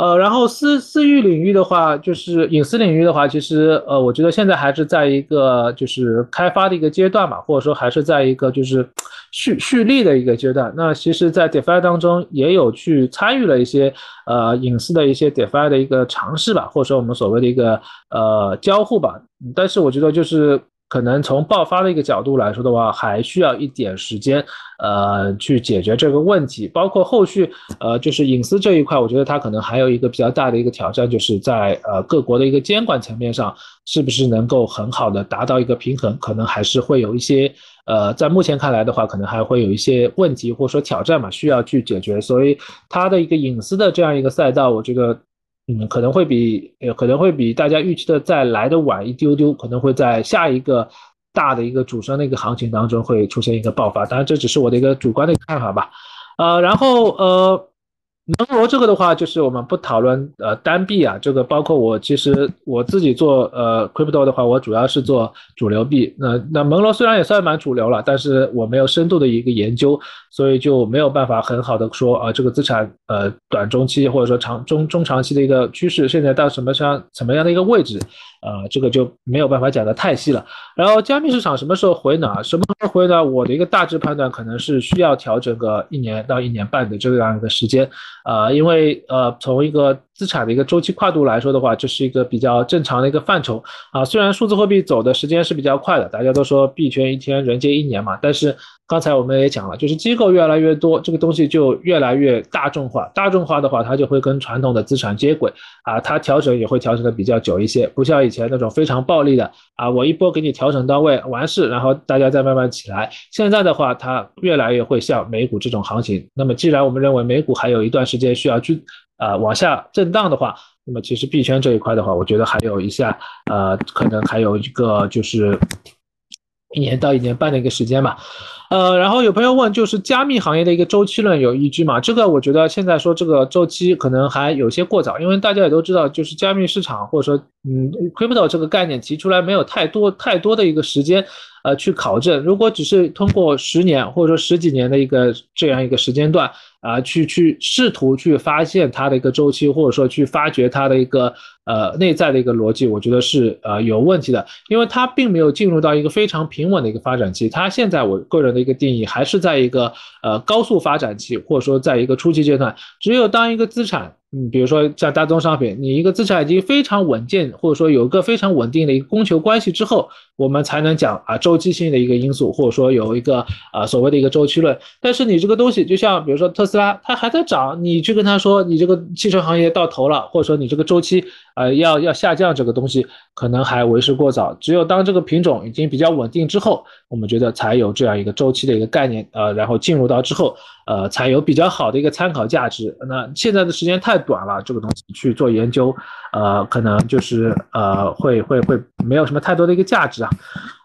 Speaker 1: 呃，然后私私域领域的话，就是隐私领域的话，其实呃，我觉得现在还是在一个就是开发的一个阶段嘛，或者说还是在一个就是蓄蓄力的一个阶段。那其实，在 DeFi 当中也有去参与了一些呃隐私的一些 DeFi 的一个尝试吧，或者说我们所谓的一个呃交互吧。但是我觉得就是。可能从爆发的一个角度来说的话，还需要一点时间，呃，去解决这个问题。包括后续，呃，就是隐私这一块，我觉得它可能还有一个比较大的一个挑战，就是在呃各国的一个监管层面上，是不是能够很好的达到一个平衡，可能还是会有一些，呃，在目前看来的话，可能还会有一些问题或者说挑战嘛，需要去解决。所以它的一个隐私的这样一个赛道，我觉得。嗯，可能会比可能会比大家预期的再来的晚一丢丢，可能会在下一个大的一个主升的一个行情当中会出现一个爆发，当然这只是我的一个主观的看法吧。呃，然后呃。能罗这个的话，就是我们不讨论呃单币啊，这个包括我其实我自己做呃 crypto 的话，我主要是做主流币。那那蒙罗虽然也算蛮主流了，但是我没有深度的一个研究，所以就没有办法很好的说啊这个资产呃短中期或者说长中中长期的一个趋势现在到什么上什么样的一个位置。呃，这个就没有办法讲的太细了。然后加密市场什么时候回暖？什么时候回暖？我的一个大致判断可能是需要调整个一年到一年半的这样一个时间。呃，因为呃，从一个资产的一个周期跨度来说的话，这是一个比较正常的一个范畴啊。虽然数字货币走的时间是比较快的，大家都说币圈一天人间一年嘛，但是。刚才我们也讲了，就是机构越来越多，这个东西就越来越大众化。大众化的话，它就会跟传统的资产接轨啊，它调整也会调整的比较久一些，不像以前那种非常暴力的啊，我一波给你调整到位完事，然后大家再慢慢起来。现在的话，它越来越会像美股这种行情。那么，既然我们认为美股还有一段时间需要去啊往下震荡的话，那么其实币圈这一块的话，我觉得还有一下呃，可能还有一个就是一年到一年半的一个时间吧。呃，然后有朋友问，就是加密行业的一个周期论有依据吗？这个我觉得现在说这个周期可能还有些过早，因为大家也都知道，就是加密市场或者说嗯，crypto 这个概念提出来没有太多太多的一个时间。呃，去考证，如果只是通过十年或者说十几年的一个这样一个时间段啊，去去试图去发现它的一个周期，或者说去发掘它的一个呃内在的一个逻辑，我觉得是呃有问题的，因为它并没有进入到一个非常平稳的一个发展期，它现在我个人的一个定义还是在一个呃高速发展期，或者说在一个初期阶段，只有当一个资产。嗯，比如说像大宗商品，你一个资产已经非常稳健，或者说有一个非常稳定的一个供求关系之后，我们才能讲啊周期性的一个因素，或者说有一个啊所谓的一个周期论。但是你这个东西，就像比如说特斯拉，它还在涨，你去跟他说你这个汽车行业到头了，或者说你这个周期呃要要下降，这个东西可能还为时过早。只有当这个品种已经比较稳定之后，我们觉得才有这样一个周期的一个概念，呃，然后进入到之后。呃，才有比较好的一个参考价值。那现在的时间太短了，这个东西去做研究，呃，可能就是呃，会会会没有什么太多的一个价值啊。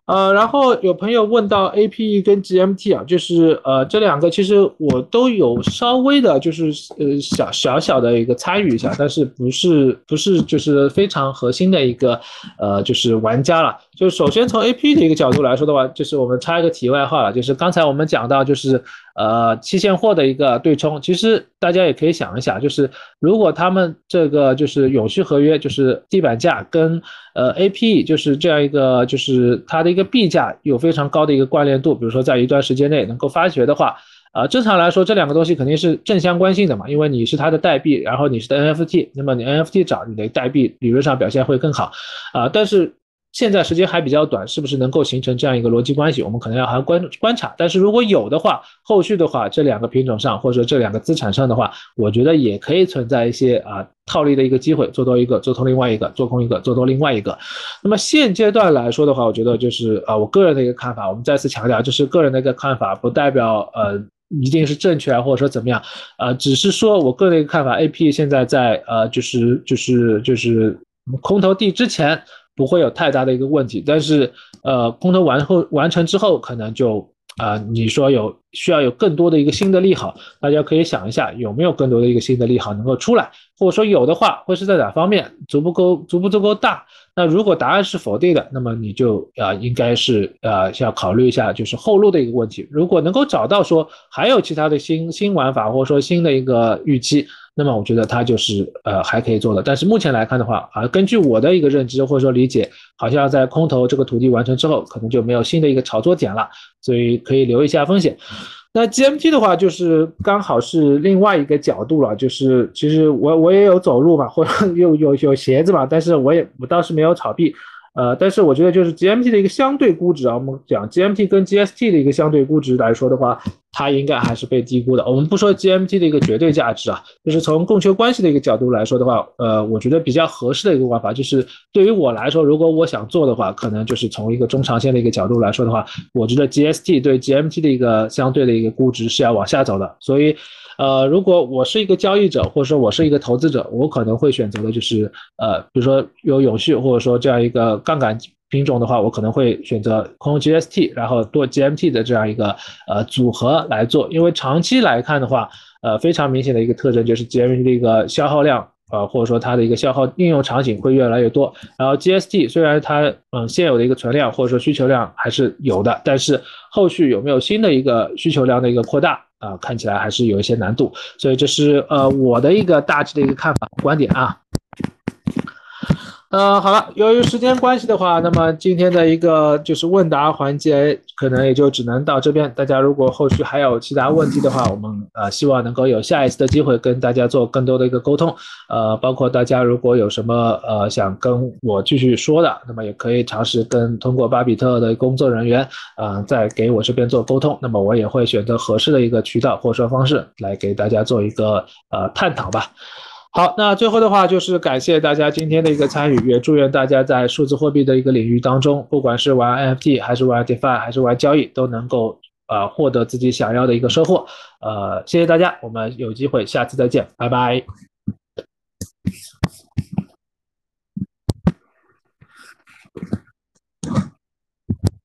Speaker 1: 呃，然后有朋友问到 A P E 跟 G M T 啊，就是呃这两个其实我都有稍微的，就是呃小小小的一个参与一下，但是不是不是就是非常核心的一个呃就是玩家了。就首先从 A P 的一个角度来说的话，就是我们插一个题外话了，就是刚才我们讲到就是呃期现货的一个对冲，其实大家也可以想一想，就是如果他们这个就是永续合约，就是地板价跟呃 A P 就是这样一个就是它的。一个币价有非常高的一个关联度，比如说在一段时间内能够发掘的话，啊，正常来说这两个东西肯定是正相关性的嘛，因为你是它的代币，然后你是 NFT，那么你 NFT 涨，你的代币理论上表现会更好，啊，但是。现在时间还比较短，是不是能够形成这样一个逻辑关系？我们可能要还观观察。但是如果有的话，后续的话，这两个品种上或者说这两个资产上的话，我觉得也可以存在一些啊套利的一个机会，做多一个，做空另外一个，做空一个，做多另外一个。那么现阶段来说的话，我觉得就是啊我个人的一个看法，我们再次强调，就是个人的一个看法，不代表呃一定是正确啊，或者说怎么样，呃，只是说我个人的一个看法。A P 现在在呃就是就是就是空头地之前。不会有太大的一个问题，但是，呃，空头完后完成之后，可能就啊，你说有需要有更多的一个新的利好，大家可以想一下有没有更多的一个新的利好能够出来，或者说有的话会是在哪方面，足不够足不足够大？那如果答案是否定的，那么你就啊应该是呃要考虑一下就是后路的一个问题。如果能够找到说还有其他的新新玩法，或者说新的一个预期。那么我觉得它就是呃还可以做的，但是目前来看的话啊，根据我的一个认知或者说理解，好像在空头这个土地完成之后，可能就没有新的一个炒作点了，所以可以留一下风险。那 GMT 的话，就是刚好是另外一个角度了，就是其实我我也有走路嘛，或者有有有鞋子嘛，但是我也我倒是没有炒币。呃，但是我觉得就是 GMT 的一个相对估值啊，我们讲 GMT 跟 GST 的一个相对估值来说的话，它应该还是被低估的。我们不说 GMT 的一个绝对价值啊，就是从供求关系的一个角度来说的话，呃，我觉得比较合适的一个玩法，就是对于我来说，如果我想做的话，可能就是从一个中长线的一个角度来说的话，我觉得 GST 对 GMT 的一个相对的一个估值是要往下走的，所以。呃，如果我是一个交易者，或者说我是一个投资者，我可能会选择的就是，呃，比如说有永续，或者说这样一个杠杆品种的话，我可能会选择空 GST，然后做 GMT 的这样一个呃组合来做。因为长期来看的话，呃，非常明显的一个特征就是 GMT 的一个消耗量，呃，或者说它的一个消耗应用场景会越来越多。然后 GST 虽然它嗯现有的一个存量或者说需求量还是有的，但是后续有没有新的一个需求量的一个扩大？啊，看起来还是有一些难度，所以这是呃我的一个大致的一个看法观点啊。呃，好了，由于时间关系的话，那么今天的一个就是问答环节，可能也就只能到这边。大家如果后续还有其他问题的话，我们呃希望能够有下一次的机会跟大家做更多的一个沟通。呃，包括大家如果有什么呃想跟我继续说的，那么也可以尝试跟通过巴比特的工作人员啊，再给我这边做沟通。那么我也会选择合适的一个渠道或者说方式来给大家做一个呃探讨吧。好，那最后的话就是感谢大家今天的一个参与，也祝愿大家在数字货币的一个领域当中，不管是玩 NFT 还是玩 DeFi 还是玩交易，都能够呃获得自己想要的一个收获。呃，谢谢大家，我们有机会下次再见，拜拜。